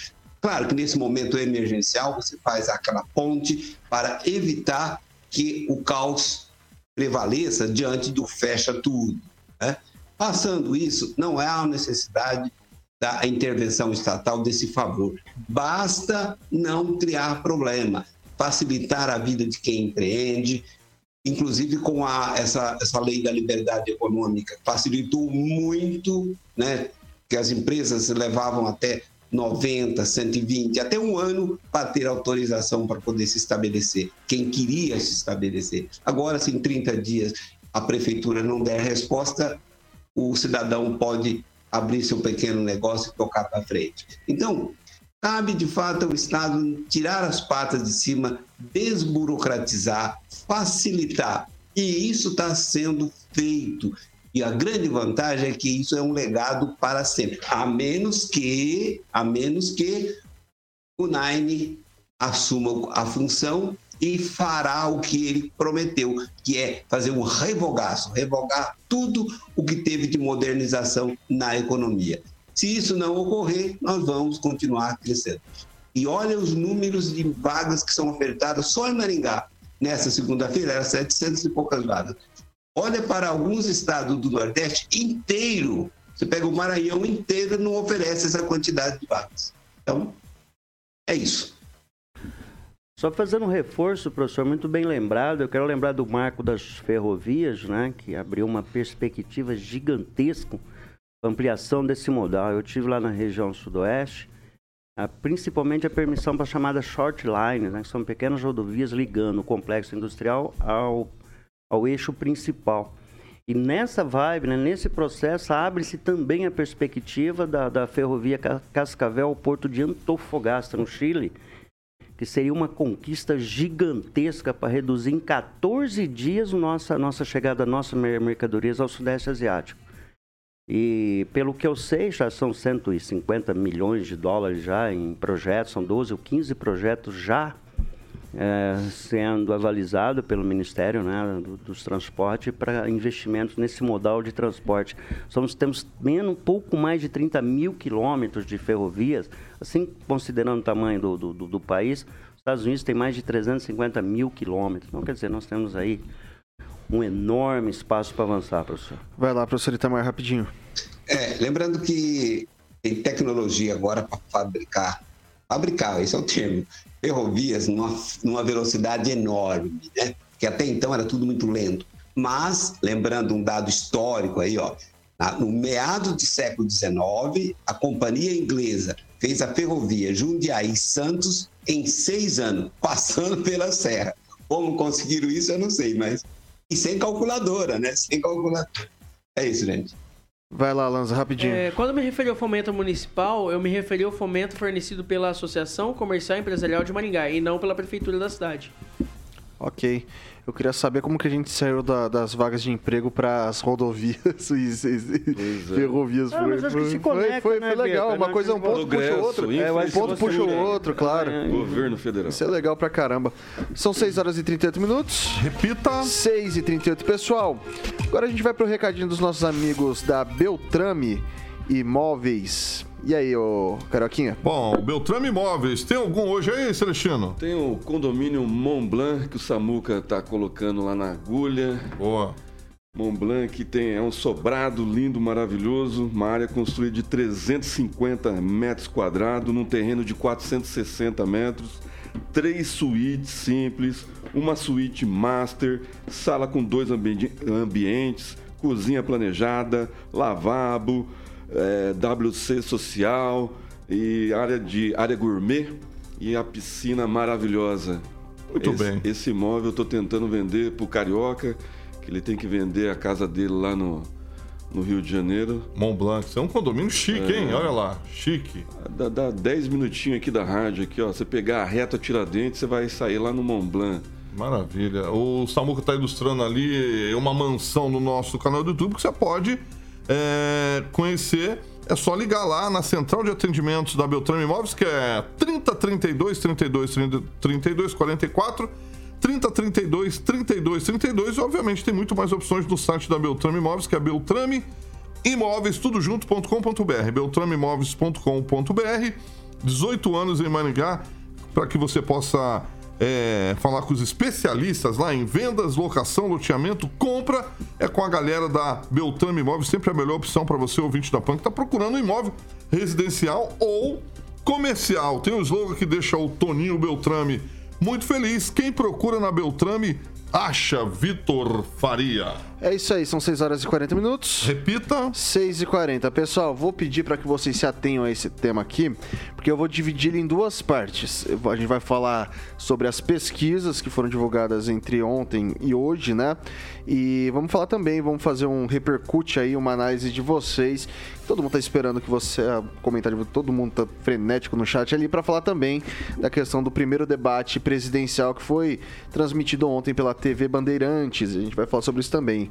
claro que nesse momento emergencial você faz aquela ponte para evitar que o caos prevaleça diante do fecha tudo. Né? Passando isso, não há necessidade da intervenção estatal desse favor. Basta não criar problema, facilitar a vida de quem empreende, inclusive com a, essa, essa lei da liberdade econômica, facilitou muito, né? Que as empresas levavam até 90, 120, até um ano para ter autorização para poder se estabelecer. Quem queria se estabelecer. Agora, se em 30 dias a prefeitura não der resposta, o cidadão pode abrir seu pequeno negócio e tocar para frente. Então, cabe de fato ao Estado tirar as patas de cima, desburocratizar, facilitar. E isso está sendo feito. E a grande vantagem é que isso é um legado para sempre, a menos que, a menos que o Nine assuma a função e fará o que ele prometeu, que é fazer um revogaço, revogar tudo o que teve de modernização na economia. Se isso não ocorrer, nós vamos continuar crescendo. E olha os números de vagas que são ofertadas só em Maringá. Nessa segunda-feira, era 700 e poucas vagas. Olha para alguns estados do Nordeste inteiro. Você pega o Maranhão inteiro não oferece essa quantidade de vagas. Então, é isso. Só fazendo um reforço, professor, muito bem lembrado, eu quero lembrar do marco das ferrovias, né, que abriu uma perspectiva gigantesca, ampliação desse modal. Eu tive lá na região sudoeste, a, principalmente a permissão para chamada short line, né, que são pequenas rodovias ligando o complexo industrial ao ao eixo principal. E nessa vibe, né, nesse processo, abre-se também a perspectiva da, da ferrovia Cascavel ao porto de Antofagasta, no Chile, que seria uma conquista gigantesca para reduzir em 14 dias nossa, nossa chegada, nossa mercadorias ao Sudeste Asiático. E pelo que eu sei, já são 150 milhões de dólares já em projetos, são 12 ou 15 projetos já é, sendo avalizado pelo Ministério né, do, dos Transportes para investimentos nesse modal de transporte. Somos, temos menos, um pouco mais de 30 mil quilômetros de ferrovias, assim, considerando o tamanho do, do, do, país, os Estados Unidos tem mais de 350 mil quilômetros. Então, quer dizer, nós temos aí um enorme espaço para avançar, professor. Vai lá, professor Itamar, rapidinho. É, lembrando que tem tecnologia agora para fabricar, fabricar, esse é o termo, ferrovias numa, numa velocidade enorme, né? Que até então era tudo muito lento. Mas, lembrando um dado histórico aí, ó, no meado do século XIX, a companhia inglesa fez a ferrovia Jundiaí-Santos em seis anos, passando pela serra. Como conseguiram isso, eu não sei, mas... E sem calculadora, né? Sem calculadora. É isso, gente. Vai lá, Lanza, rapidinho. É, quando eu me referi ao fomento municipal, eu me referi ao fomento fornecido pela Associação Comercial e Empresarial de Maringá e não pela Prefeitura da cidade. Ok. Eu queria saber como que a gente saiu da, das vagas de emprego para as rodovias e, e é. ferrovias. Ah, foi, foi, conecta, foi, né, foi, legal. Uma coisa, um ponto puxa o outro. É, um ponto puxa o outro, claro. Governo federal. Isso é legal pra caramba. São 6 horas e 38 minutos. Repita. 6 e 38, pessoal. Agora a gente vai pro recadinho dos nossos amigos da Beltrame Imóveis. E aí, ô Caroquinha? Bom, o Beltrame Imóveis, tem algum hoje aí, Celestino? Tem o condomínio Mont Blanc que o Samuca tá colocando lá na agulha. Boa. Mont Blanc que tem, é um sobrado lindo, maravilhoso, uma área construída de 350 metros quadrados, num terreno de 460 metros, três suítes simples, uma suíte master, sala com dois ambi ambientes, cozinha planejada, lavabo, é, WC social e área de área gourmet e a piscina maravilhosa. Muito esse, bem. Esse imóvel eu estou tentando vender para o Carioca, que ele tem que vender a casa dele lá no, no Rio de Janeiro. Mont Blanc, isso é um condomínio chique, é, hein? Olha lá, chique. Dá, dá 10 minutinhos aqui da rádio, aqui, ó. Você pegar a reta Tiradentes, você vai sair lá no Mont Blanc. Maravilha. O Samuca está ilustrando ali uma mansão no nosso canal do YouTube que você pode é, conhecer, é só ligar lá na central de atendimentos da Beltrame Imóveis, que é 30 32 32 32 44 30 32 32 32 e obviamente tem muito mais opções no site da Beltrame Imóveis, que é Beltrame Imóveis, tudo junto.com.br, beltrameimóveis.com.br, 18 anos em Maringá, para que você possa é, falar com os especialistas lá em vendas, locação, loteamento, compra, é com a galera da Beltrame Imóveis, sempre a melhor opção para você, ouvinte da PAN, que está procurando um imóvel residencial ou comercial. Tem um slogan que deixa o Toninho Beltrame muito feliz. Quem procura na Beltrame acha Vitor Faria. É isso aí, são 6 horas e 40 minutos. Repita. 6 e 40. Pessoal, vou pedir para que vocês se atenham a esse tema aqui, porque eu vou dividir ele em duas partes. A gente vai falar sobre as pesquisas que foram divulgadas entre ontem e hoje, né? E vamos falar também, vamos fazer um repercute aí, uma análise de vocês. Todo mundo tá esperando que você, comentário, todo mundo tá frenético no chat ali para falar também da questão do primeiro debate presidencial que foi transmitido ontem pela TV Bandeirantes. A gente vai falar sobre isso também.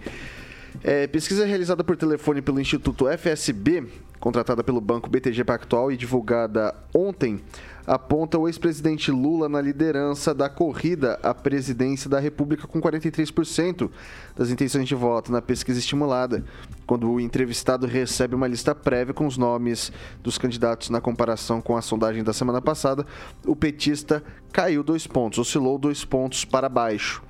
É, pesquisa realizada por telefone pelo Instituto FSB, contratada pelo Banco BTG Pactual e divulgada ontem, aponta o ex-presidente Lula na liderança da corrida à presidência da República com 43% das intenções de voto na pesquisa estimulada, quando o entrevistado recebe uma lista prévia com os nomes dos candidatos na comparação com a sondagem da semana passada, o petista caiu dois pontos, oscilou dois pontos para baixo.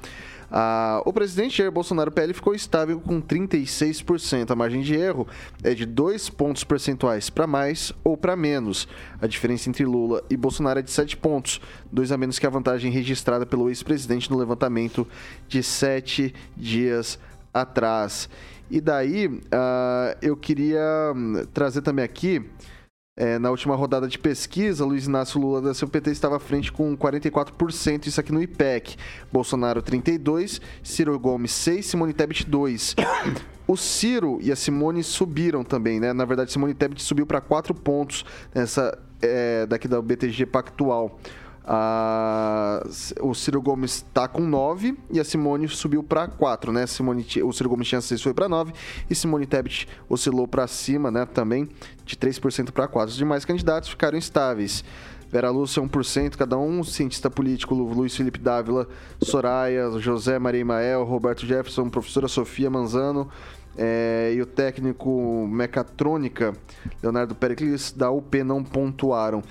Ah, o presidente Jair Bolsonaro PL ficou estável com 36%. A margem de erro é de 2 pontos percentuais para mais ou para menos. A diferença entre Lula e Bolsonaro é de 7 pontos, dois a menos que a vantagem registrada pelo ex-presidente no levantamento de 7 dias atrás. E daí, uh, eu queria hum, trazer também aqui é, na última rodada de pesquisa, Luiz Inácio Lula da seu PT estava à frente com 44%, isso aqui no IPEC. Bolsonaro 32, Ciro Gomes 6, Simone Tebet 2. O Ciro e a Simone subiram também, né? Na verdade, Simone Tebet subiu para 4 pontos nessa é, daqui da BTG Pactual. A, o Ciro Gomes está com 9 e a Simone subiu para 4, né? Simone, o Ciro Gomes tinha 6, foi para 9 e Simone Tebet oscilou para cima, né? Também de 3% para 4. Os demais candidatos ficaram estáveis. Vera Lúcia 1%, cada um, cientista político Luiz Felipe Dávila, Soraya, José Maria Imael, Roberto Jefferson, professora Sofia Manzano é, e o técnico mecatrônica Leonardo Pericles da UP não pontuaram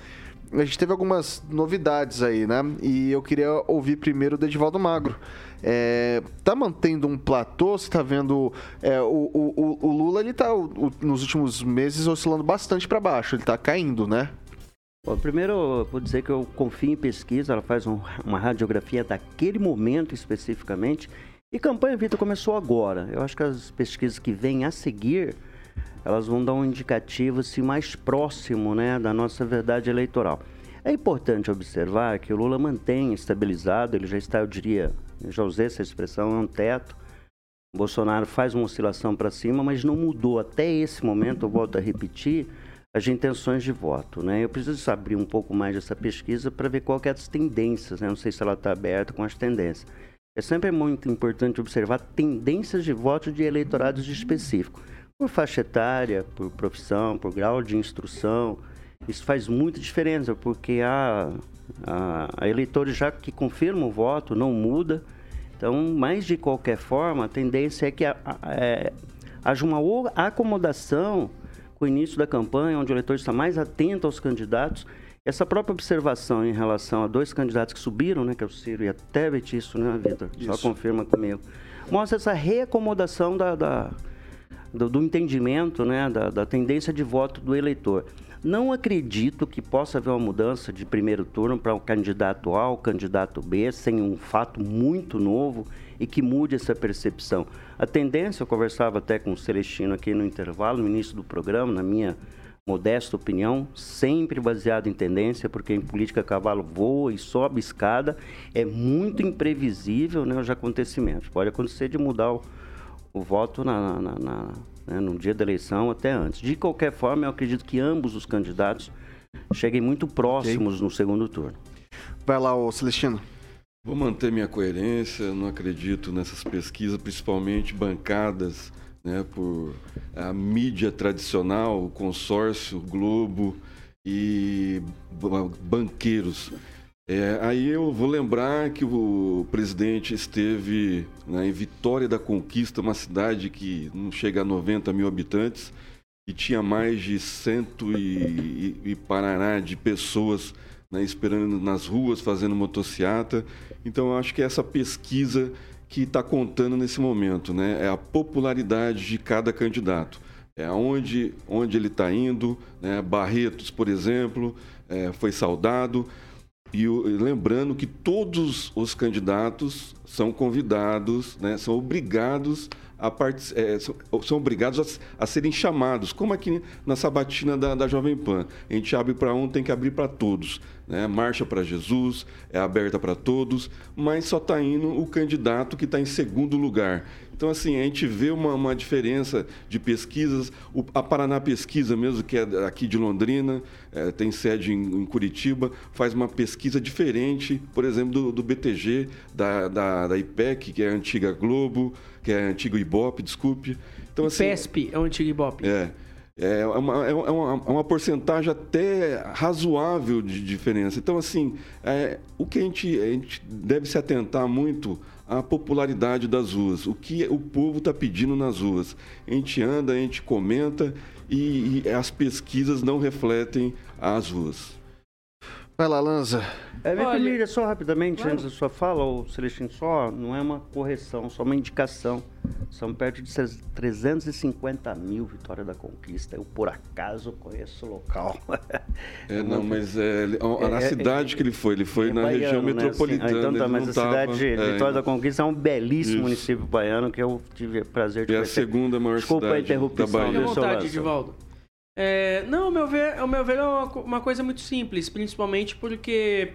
a gente teve algumas novidades aí, né? E eu queria ouvir primeiro o Edivaldo Magro. É, tá mantendo um platô? Você tá vendo. É, o, o, o, Lula, ele tá o, nos últimos meses oscilando bastante para baixo, ele tá caindo, né? Bom, primeiro, vou dizer que eu confio em pesquisa, ela faz um, uma radiografia daquele momento especificamente. E campanha Vitor começou agora. Eu acho que as pesquisas que vêm a seguir elas vão dar um indicativo assim, mais próximo né, da nossa verdade eleitoral. É importante observar que o Lula mantém estabilizado, ele já está, eu diria, já usei essa expressão, é um teto. O Bolsonaro faz uma oscilação para cima, mas não mudou até esse momento, eu volto a repetir, as intenções de voto. Né? Eu preciso abrir um pouco mais dessa pesquisa para ver qual que é as tendências, né? não sei se ela está aberta com as tendências. É sempre muito importante observar tendências de voto de eleitorados específicos por faixa etária, por profissão, por grau de instrução. Isso faz muita diferença, porque há, há, eleitores já que confirmam o voto, não muda. Então, mas de qualquer forma, a tendência é que é, haja uma acomodação com o início da campanha, onde o eleitor está mais atento aos candidatos. Essa própria observação em relação a dois candidatos que subiram, né, que é o Ciro e a Tebet, isso, né, Vitor? Só confirma comigo. Mostra essa reacomodação da, da do, do entendimento né, da, da tendência de voto do eleitor. Não acredito que possa haver uma mudança de primeiro turno para o candidato A ou candidato B sem um fato muito novo e que mude essa percepção. A tendência, eu conversava até com o Celestino aqui no intervalo, no início do programa, na minha modesta opinião, sempre baseado em tendência, porque em política cavalo voa e sobe escada, é muito imprevisível né, os acontecimentos. Pode acontecer de mudar o o voto na, na, na né, no dia da eleição até antes. De qualquer forma, eu acredito que ambos os candidatos cheguem muito próximos okay. no segundo turno. Vai lá, o Celestino. Vou manter minha coerência, não acredito nessas pesquisas, principalmente bancadas né, por a mídia tradicional, o consórcio, o Globo e banqueiros. É, aí eu vou lembrar que o presidente esteve né, em Vitória da Conquista, uma cidade que não chega a 90 mil habitantes, e tinha mais de cento e, e, e parará de pessoas né, esperando nas ruas, fazendo motociata. Então, eu acho que é essa pesquisa que está contando nesse momento, né? É a popularidade de cada candidato. É onde, onde ele está indo, né? Barretos, por exemplo, é, foi saudado. E lembrando que todos os candidatos são convidados, né, são obrigados a é, são, são obrigados a, a serem chamados, como aqui na sabatina da, da Jovem Pan. A gente abre para um, tem que abrir para todos. Né? Marcha para Jesus, é aberta para todos, mas só está indo o candidato que está em segundo lugar. Então, assim, a gente vê uma, uma diferença de pesquisas. O, a Paraná Pesquisa, mesmo, que é aqui de Londrina, eh, tem sede em, em Curitiba, faz uma pesquisa diferente, por exemplo, do, do BTG, da, da, da IPEC, que é a antiga Globo, que é a antiga Ibope, desculpe. Então, assim, PESP é o antigo Ibope. é. É uma, é uma, é uma porcentagem até razoável de diferença. Então, assim, é, o que a gente, a gente deve se atentar muito à popularidade das ruas, o que o povo está pedindo nas ruas. A gente anda, a gente comenta e, e as pesquisas não refletem as ruas. Vai lá, Lanza. É, minha Olha- família, só rapidamente, Claro. antes da sua fala, o Celestino, só não é uma correção, só uma indicação. São perto de 350 mil Vitória da Conquista. Eu, por acaso, conheço o local. É, não, mas é, na É, é, cidade que ele foi, ele foi É na baiano, região né? metropolitana. Assim, ah, então tá, mas não a tava- cidade de é, Vitória da Conquista é um belíssimo Isso. município baiano que eu tive o prazer de É a conhecer. segunda maior Desculpa a cidade interrupção, da Bahia. Vontade? Edivaldo. É, não, ao meu ver, ao meu ver é uma, uma coisa muito simples, principalmente porque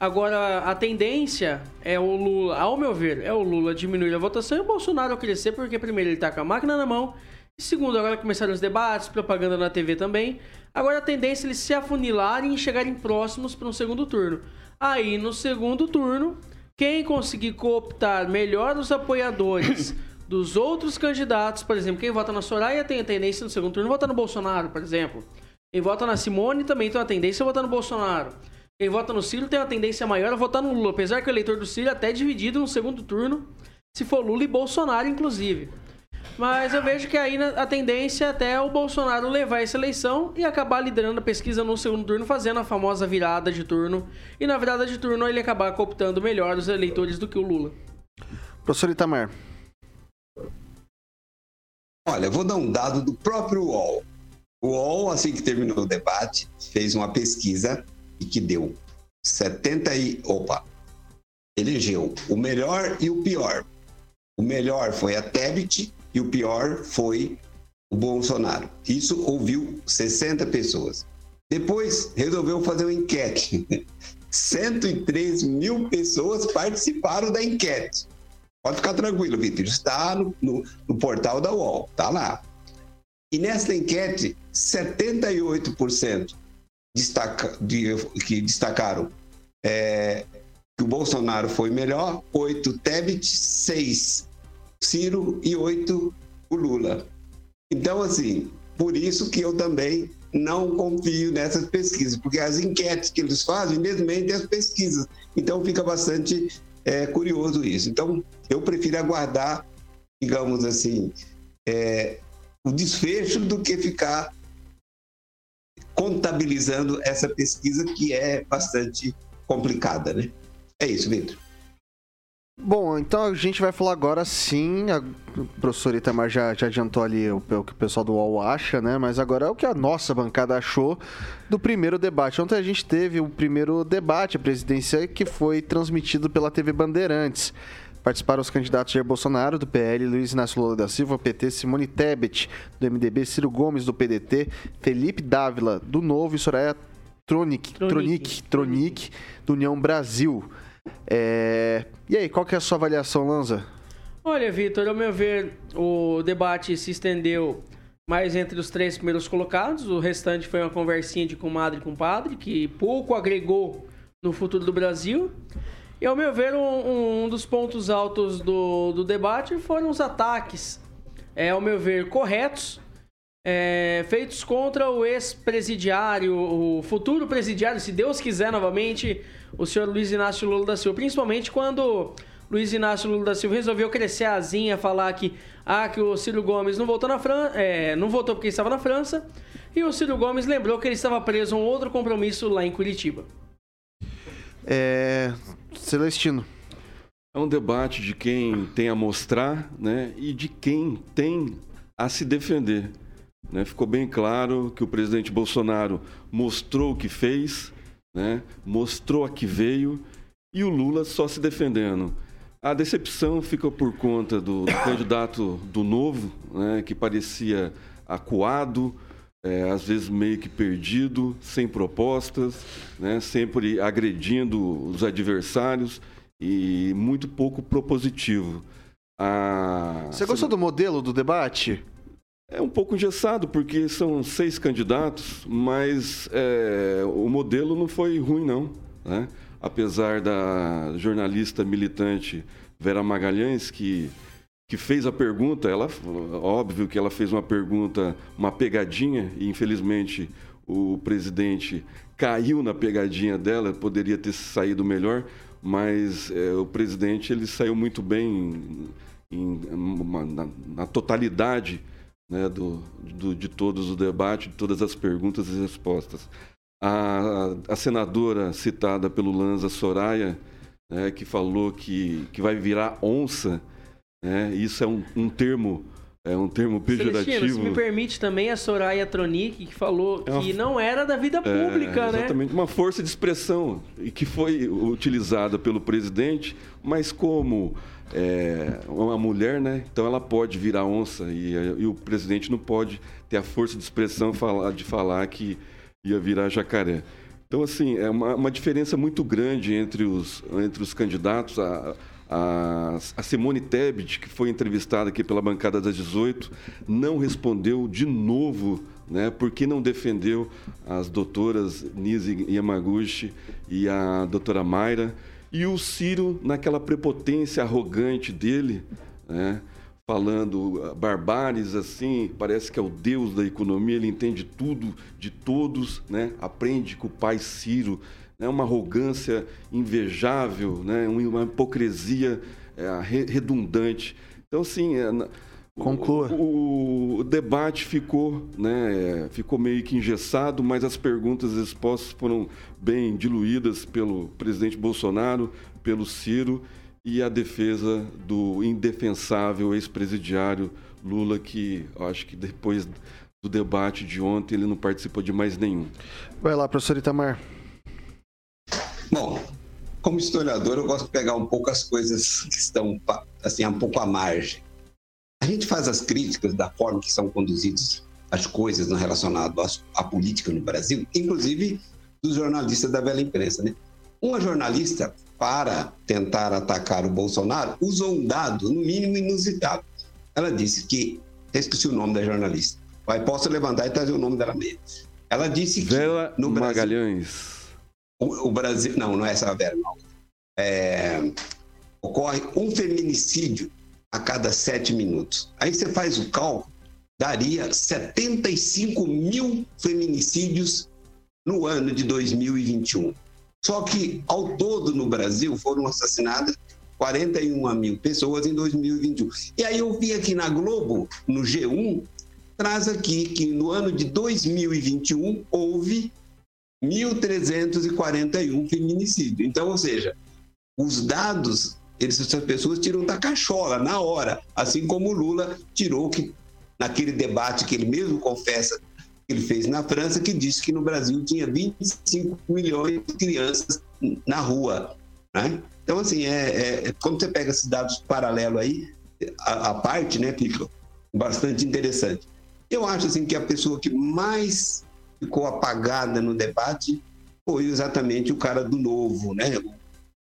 agora a tendência é o Lula, ao meu ver, é o Lula diminuir a votação e o Bolsonaro crescer, porque primeiro ele tá com a máquina na mão, e segundo, agora começaram os debates, propaganda na TV também. Agora a tendência é eles se afunilarem e chegarem próximos para um segundo turno. Aí no segundo turno, quem conseguir cooptar melhor os apoiadores dos outros candidatos, por exemplo, quem vota na Soraya tem a tendência no segundo turno votar no Bolsonaro, por exemplo. Quem vota na Simone também tem a tendência a votar no Bolsonaro. Quem vota no Ciro tem a tendência maior a votar no Lula, apesar que o eleitor do Ciro é até dividido no segundo turno, se for Lula e Bolsonaro, inclusive. Mas eu vejo que aí a tendência é até o Bolsonaro levar essa eleição e acabar liderando a pesquisa no segundo turno, fazendo a famosa virada de turno. E na virada de turno ele acabar cooptando melhor os eleitores do que o Lula. Professor Itamar. Olha, vou dar um dado do próprio UOL. O UOL, assim que terminou o debate, fez uma pesquisa e que deu 70 e... Opa! Elegeu o melhor e o pior. O melhor foi a Tebet e o pior foi o Bolsonaro. Isso ouviu 60 pessoas. Depois resolveu fazer uma enquete. 103 mil pessoas participaram da enquete. Pode ficar tranquilo, Vitor. Está no, no- no portal da UOL, tá lá. E nessa enquete, 78% destaca, de- que destacaram é, que o Bolsonaro foi melhor, 8 Tebet, 6 Ciro e 8 o Lula. Então, assim, por isso que eu também não confio nessas pesquisas, porque as enquetes que eles fazem desmentem as pesquisas. Então, fica bastante é, curioso isso. Então, eu prefiro aguardar, digamos assim, é, o desfecho do que ficar contabilizando essa pesquisa que é bastante complicada, né? É isso, Vitor. Bom, então a gente vai falar agora sim. A o professor Itamar já, já adiantou ali o, o que o pessoal do UOL acha, né? Mas agora é o que a nossa bancada achou do primeiro debate. Ontem a gente teve o primeiro debate, a presidência, que foi transmitido pela TV Bandeirantes. Participaram os candidatos Jair Bolsonaro, do PL, Luiz Inácio Lula da Silva, PT, Simone Tebet, do MDB, Ciro Gomes, do PDT, Felipe Dávila, do Novo e Soraya Tronic, Tronic, Tronic, do União Brasil. É, E aí, qual que é a sua avaliação, Lanza? Olha, Vitor, ao meu ver, o debate se estendeu mais entre os três primeiros colocados. O restante foi uma conversinha de comadre e compadre, que pouco agregou no futuro do Brasil. E, ao meu ver, um, um dos pontos altos do, do debate foram os ataques, é, ao meu ver, corretos, é, feitos contra o ex-presidiário, o futuro presidiário, se Deus quiser novamente, o senhor Luiz Inácio Lula da Silva. Principalmente quando Luiz Inácio Lula da Silva resolveu crescer a asinha, falar que, ah, que o Ciro Gomes não voltou na França, não votou porque estava na França, e o Ciro Gomes lembrou que ele estava preso a um outro compromisso lá em Curitiba. É... Celestino. É um debate de quem tem a mostrar né, e de quem tem a se defender. Né? Ficou bem claro que o presidente Bolsonaro mostrou o que fez, né? mostrou a que veio e o Lula só se defendendo. A decepção fica por conta do, do candidato do novo, né, que parecia acuado, é, às vezes meio que perdido, sem propostas, né, sempre agredindo os adversários e muito pouco propositivo. Você gostou do modelo do debate? É um pouco engessado, porque são seis candidatos, mas é, o modelo não foi ruim, não. Né? Apesar da jornalista militante Vera Magalhães, que, que fez a pergunta, ela, óbvio que ela fez uma pergunta, uma pegadinha, e infelizmente o presidente caiu na pegadinha dela, poderia ter saído melhor, mas é, o presidente ele saiu muito bem em, em, uma, na, na, totalidade né, do, do, de todos o debate, de todas as perguntas e respostas. A, a senadora citada pelo Lanza Soraya, né, que falou que, que vai virar onça, né, isso é um, um termo é um termo pejorativo. Celestino, se me permite também a Soraya Tronic, que falou é uma... que não era da vida pública, é, né? Exatamente, uma força de expressão e que foi utilizada pelo presidente, mas como é, uma mulher, né? Então ela pode virar onça e, e, o presidente não pode ter a força de expressão de falar que ia virar jacaré. Então, assim, é uma, uma diferença muito grande entre os, entre os candidatos. A, a, Simone Tebet, que foi entrevistada aqui pela bancada das 18, não respondeu de novo né, porque não defendeu as doutoras Nise Yamaguchi e a doutora Mayra. E o Ciro, naquela prepotência arrogante dele, né, falando barbáries assim, parece que é o deus da economia, ele entende tudo de todos, né, aprende com o pai Ciro né, uma arrogância invejável, né, uma hipocrisia é, redundante. Então, assim, é, Conclua. O, o, debate ficou, né, ficou meio que engessado, mas as perguntas expostas foram bem diluídas pelo presidente Bolsonaro, pelo Ciro e a defesa do indefensável ex-presidiário Lula, que acho que depois do debate de ontem ele não participou de mais nenhum. Vai lá, professor Itamar. Bom, como historiador, eu gosto de pegar um pouco as coisas que estão assim um pouco à margem. A gente faz as críticas da forma que são conduzidas as coisas no relacionado à política no Brasil, inclusive dos jornalistas da velha imprensa, né? Uma jornalista, para tentar atacar o Bolsonaro, usou um dado, no mínimo, inusitado. Ela disse que, esqueci o nome da jornalista, mas posso levantar e trazer o nome dela mesmo. Ela disse que. Vela no Brasil, Magalhães o, o Brasil. Não, não é essa vera, não. É, ocorre um feminicídio a cada sete minutos. Aí você faz o cálculo, daria 75 mil feminicídios no ano de 2021. Só que, ao todo no Brasil, foram assassinadas 41 mil pessoas em 2021. E aí eu vi aqui na Globo, no G1, traz aqui que no ano de 2021 houve 1.341 feminicídios. Então, ou seja, os dados, eles, essas pessoas tiram da cachola na hora, assim como o Lula tirou que naquele debate que ele mesmo confessa que ele fez na França, que disse que no Brasil tinha 25 milhões de crianças na rua. Né? Então, assim, é, é, é quando você pega esses dados paralelos aí, a, a parte, né, fica bastante interessante. Eu acho assim que a pessoa que mais ficou apagada no debate foi exatamente o cara do Novo, né?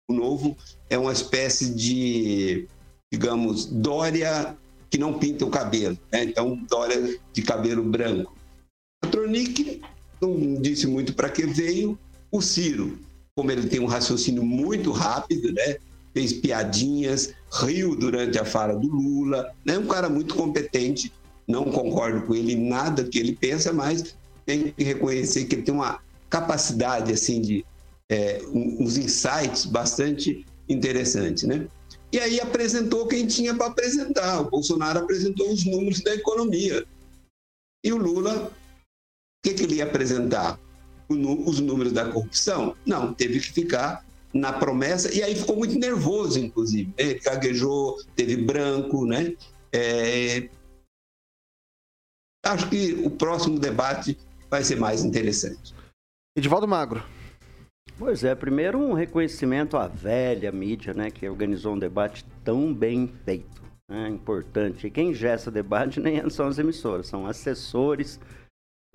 O Novo é uma espécie de, digamos, Dória que não pinta o cabelo, né? Então, Dória de cabelo branco. A não disse muito para que veio. O Ciro, como ele tem um raciocínio muito rápido, né? Fez piadinhas, riu durante a fala do Lula, né? Um cara muito competente. Não concordo com ele nada que ele pensa, mas tem que reconhecer que ele tem uma capacidade assim de é, uns insights bastante interessantes, né? E aí apresentou quem tinha para apresentar. O Bolsonaro apresentou os números da economia. E o Lula, o que, que ele ia apresentar? os números da corrupção? Não, teve que ficar na promessa, e aí ficou muito nervoso, inclusive. Ele gaguejou, teve branco, né? É... Acho que o próximo debate vai ser mais interessante. Edivaldo Magro. Pois é, primeiro um reconhecimento à velha mídia, né, que organizou um debate tão bem feito. É importante. E quem gesta debate nem são as emissoras, são assessores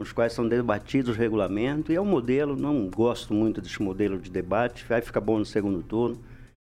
os quais são debatidos o regulamento, e é um modelo, não gosto muito desse modelo de debate, vai ficar bom no segundo turno.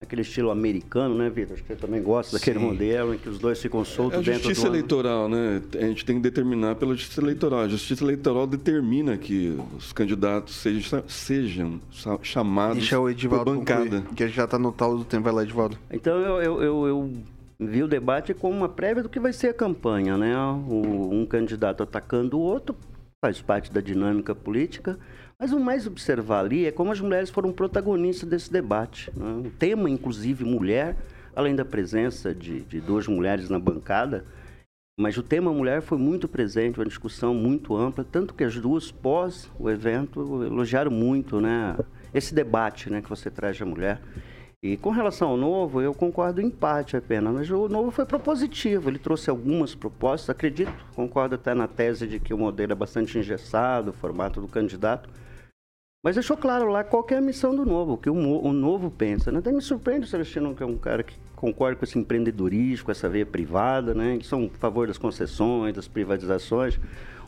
Aquele estilo americano, né, Vitor? Acho que você também gosta daquele Sim. modelo em que os dois ficam soltos é a dentro do... justiça eleitoral, né? A gente tem que determinar pela justiça eleitoral. A justiça eleitoral determina que os candidatos sejam, sejam chamados Deixa o Edivaldo por bancada. Concluir, que a gente já está no tal do tempo. Vai lá, Edivaldo. Então, eu, eu, eu, eu vi o debate como uma prévia do que vai ser a campanha, né? O, um candidato atacando o outro, faz parte da dinâmica política. Mas o mais observar ali é como as mulheres foram protagonistas desse debate. Né? O tema, inclusive, mulher, além da presença de, de duas mulheres na bancada, mas o tema mulher foi muito presente, uma discussão muito ampla, tanto que as duas, pós o evento, elogiaram muito né, esse debate né, que você traz da mulher. E com relação ao novo, eu concordo em parte apenas, mas o novo foi propositivo, ele trouxe algumas propostas, acredito, concordo até na tese de que o modelo é bastante engessado, o formato do candidato, mas deixou claro lá qual é a missão do novo, o que o, o novo pensa. Né? Até me surpreende o Celestino, que é um cara que concorda com esse empreendedorismo, com essa veia privada, né? que são a favor das concessões, das privatizações,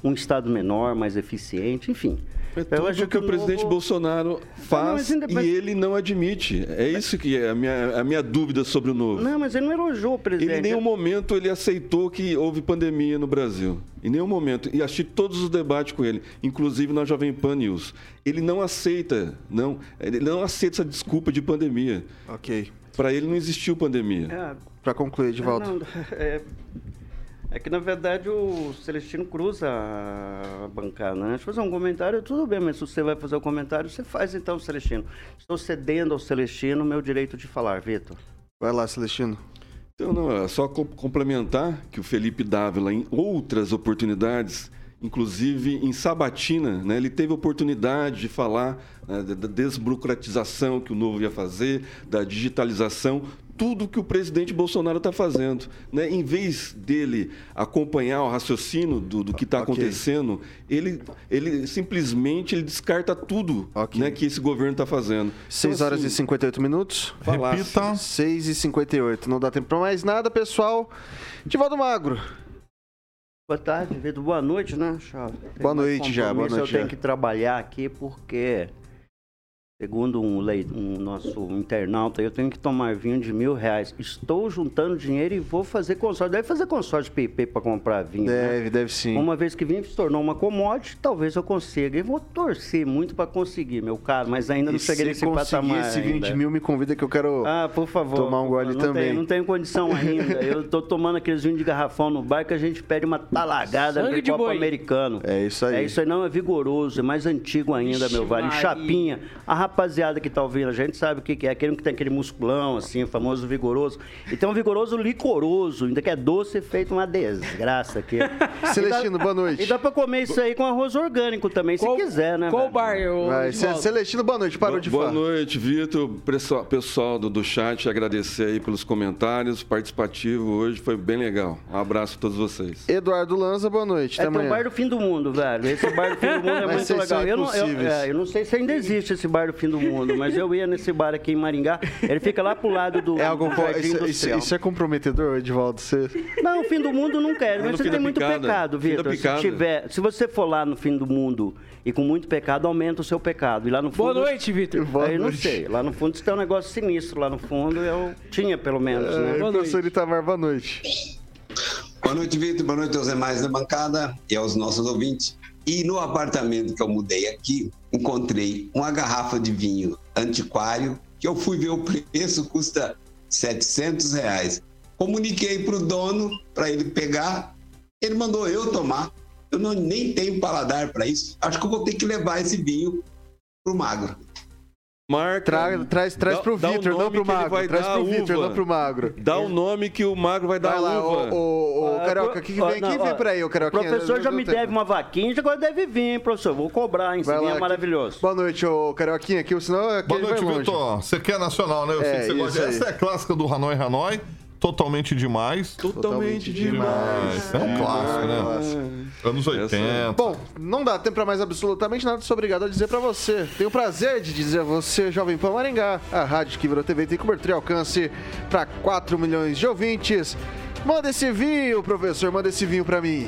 um Estado menor, mais eficiente, enfim. É tudo que, que o presidente novo... Bolsonaro faz não, mas... e ele não admite. É isso que é a minha, a minha dúvida sobre o novo. Não, mas ele não elogiou o presidente. Ele em nenhum momento ele aceitou que houve pandemia no Brasil. Em nenhum momento. E assisti todos os debates com ele, inclusive na Jovem Pan News. Ele não aceita, não, ele não aceita essa desculpa de pandemia. Ok. Para ele não existiu pandemia. É, Para concluir, de volta. Não, é, é que, na verdade, o Celestino cruza a bancada, né? Deixa eu fazer um comentário, tudo bem, mas se você vai fazer o um comentário, você faz então, Celestino. Estou cedendo ao Celestino o meu direito de falar, Vitor. Vai lá, Celestino. Então, não, é só complementar que o Felipe Dávila, em outras oportunidades, inclusive em Sabatina, né, ele teve oportunidade de falar né, da desburocratização que o Novo ia fazer, da digitalização tudo que o presidente Bolsonaro está fazendo. Né? Em vez dele acompanhar o raciocínio do, do que está okay. acontecendo, ele, ele simplesmente ele descarta tudo okay. né, que esse governo está fazendo. 6 então, horas assim, e 58 minutos. Falasse. Repita. 6 e 58. Não dá tempo para mais nada, pessoal. Divaldo Magro. Boa tarde, Vitor. Boa noite, né, Chave? Boa noite já, boa noite. Eu já. tenho que trabalhar aqui porque Segundo um, lei, um nosso internauta, eu tenho que tomar vinho de mil reais. Estou juntando dinheiro e vou fazer consórcio. Deve fazer consórcio PP para comprar vinho. Né? Deve, né? deve sim. Uma vez que vinho se tornou uma commodity, talvez eu consiga. E vou torcer muito para conseguir, meu caro, mas ainda não e cheguei nesse patamar. Se esse vinho ainda. de mil me convida que eu quero ah, por favor, tomar um gole não também. Tenho, não tenho condição ainda. eu estou tomando aqueles vinhos de garrafão no bar que a gente pede uma talagada de copo americano. É isso aí. É isso aí, não é vigoroso, é mais antigo ainda, Ixi, meu vale. Chapinha. A rapaziada que tá ouvindo, a gente sabe o que, é. Aquele que tem aquele musculão, assim, o famoso vigoroso. E tem um vigoroso licoroso, ainda que é doce, feito uma desgraça aqui. Celestino, dá, boa noite. E dá pra comer isso aí com arroz orgânico também, qual, se quiser, né? Qual bar? Eu... Vai, Celestino, boa noite. Parou de boa falar. Boa noite, Vitor. Pessoal, pessoal do, do chat, agradecer aí pelos comentários. Participativo hoje foi bem legal. Um abraço a todos vocês. Eduardo Lanza, boa noite. É um bar do fim do mundo, velho. Esse bar do fim do mundo é muito legal. Eu não, eu, é, eu não sei se ainda existe esse bar do fim do mundo, mas eu ia nesse bar aqui em Maringá. Ele fica lá pro lado do, é algo, Jardim isso, isso, isso, é comprometedor, Edvaldo? Você... Não, o fim do mundo não quer. Mas você tem muito picada. pecado, Vitor. Se, tiver, se você for lá no fim do mundo e com muito pecado, aumenta o seu pecado. E lá no fundo, Boa noite, Vitor. Aí não sei. Lá no fundo tem um negócio sinistro. Lá no fundo eu tinha, pelo menos, né? É, boa professor noite. Itamar, boa noite. Boa noite, Vitor. Boa noite aos demais da bancada e aos nossos ouvintes. E no apartamento que eu mudei aqui, encontrei uma garrafa de vinho antiquário, que eu fui ver o preço, custa 700 reais. Comuniquei para o dono para ele pegar, ele mandou eu tomar. Eu não, nem tenho paladar para isso. Acho que eu vou ter que levar esse vinho para o magro. Marca. Tra- traz traz dá- pro Vitor, não pro Magro. vai Traz pro Vitor, não pro Magro. Dá o nome que o magro vai dar Vai lá, uva. ô, ô, Ah, Carioca, que, que vem, não, quem vem ó, por aí, ô O Carioquinha? professor já me tempo. deve uma vaquinha, agora deve vir, hein, professor? Vou cobrar, hein? Vai vinho lá, é maravilhoso. Boa noite, ô Carioquinha, que senão aqui Boa noite. Vitor. Você quer nacional, né? Eu sei É, que você gosta. Essa é a clássica do Hanoi Hanoi. Totalmente demais. Totalmente demais. É um clássico, né? Anos 80. Bom, não dá tempo pra mais absolutamente nada, sou obrigado a dizer pra você. Tenho o prazer de dizer a você, Jovem Pan Maringá, a rádio que virou TV tem cobertura e alcance pra 4 milhões de ouvintes. Manda esse vinho, professor, manda esse vinho pra mim.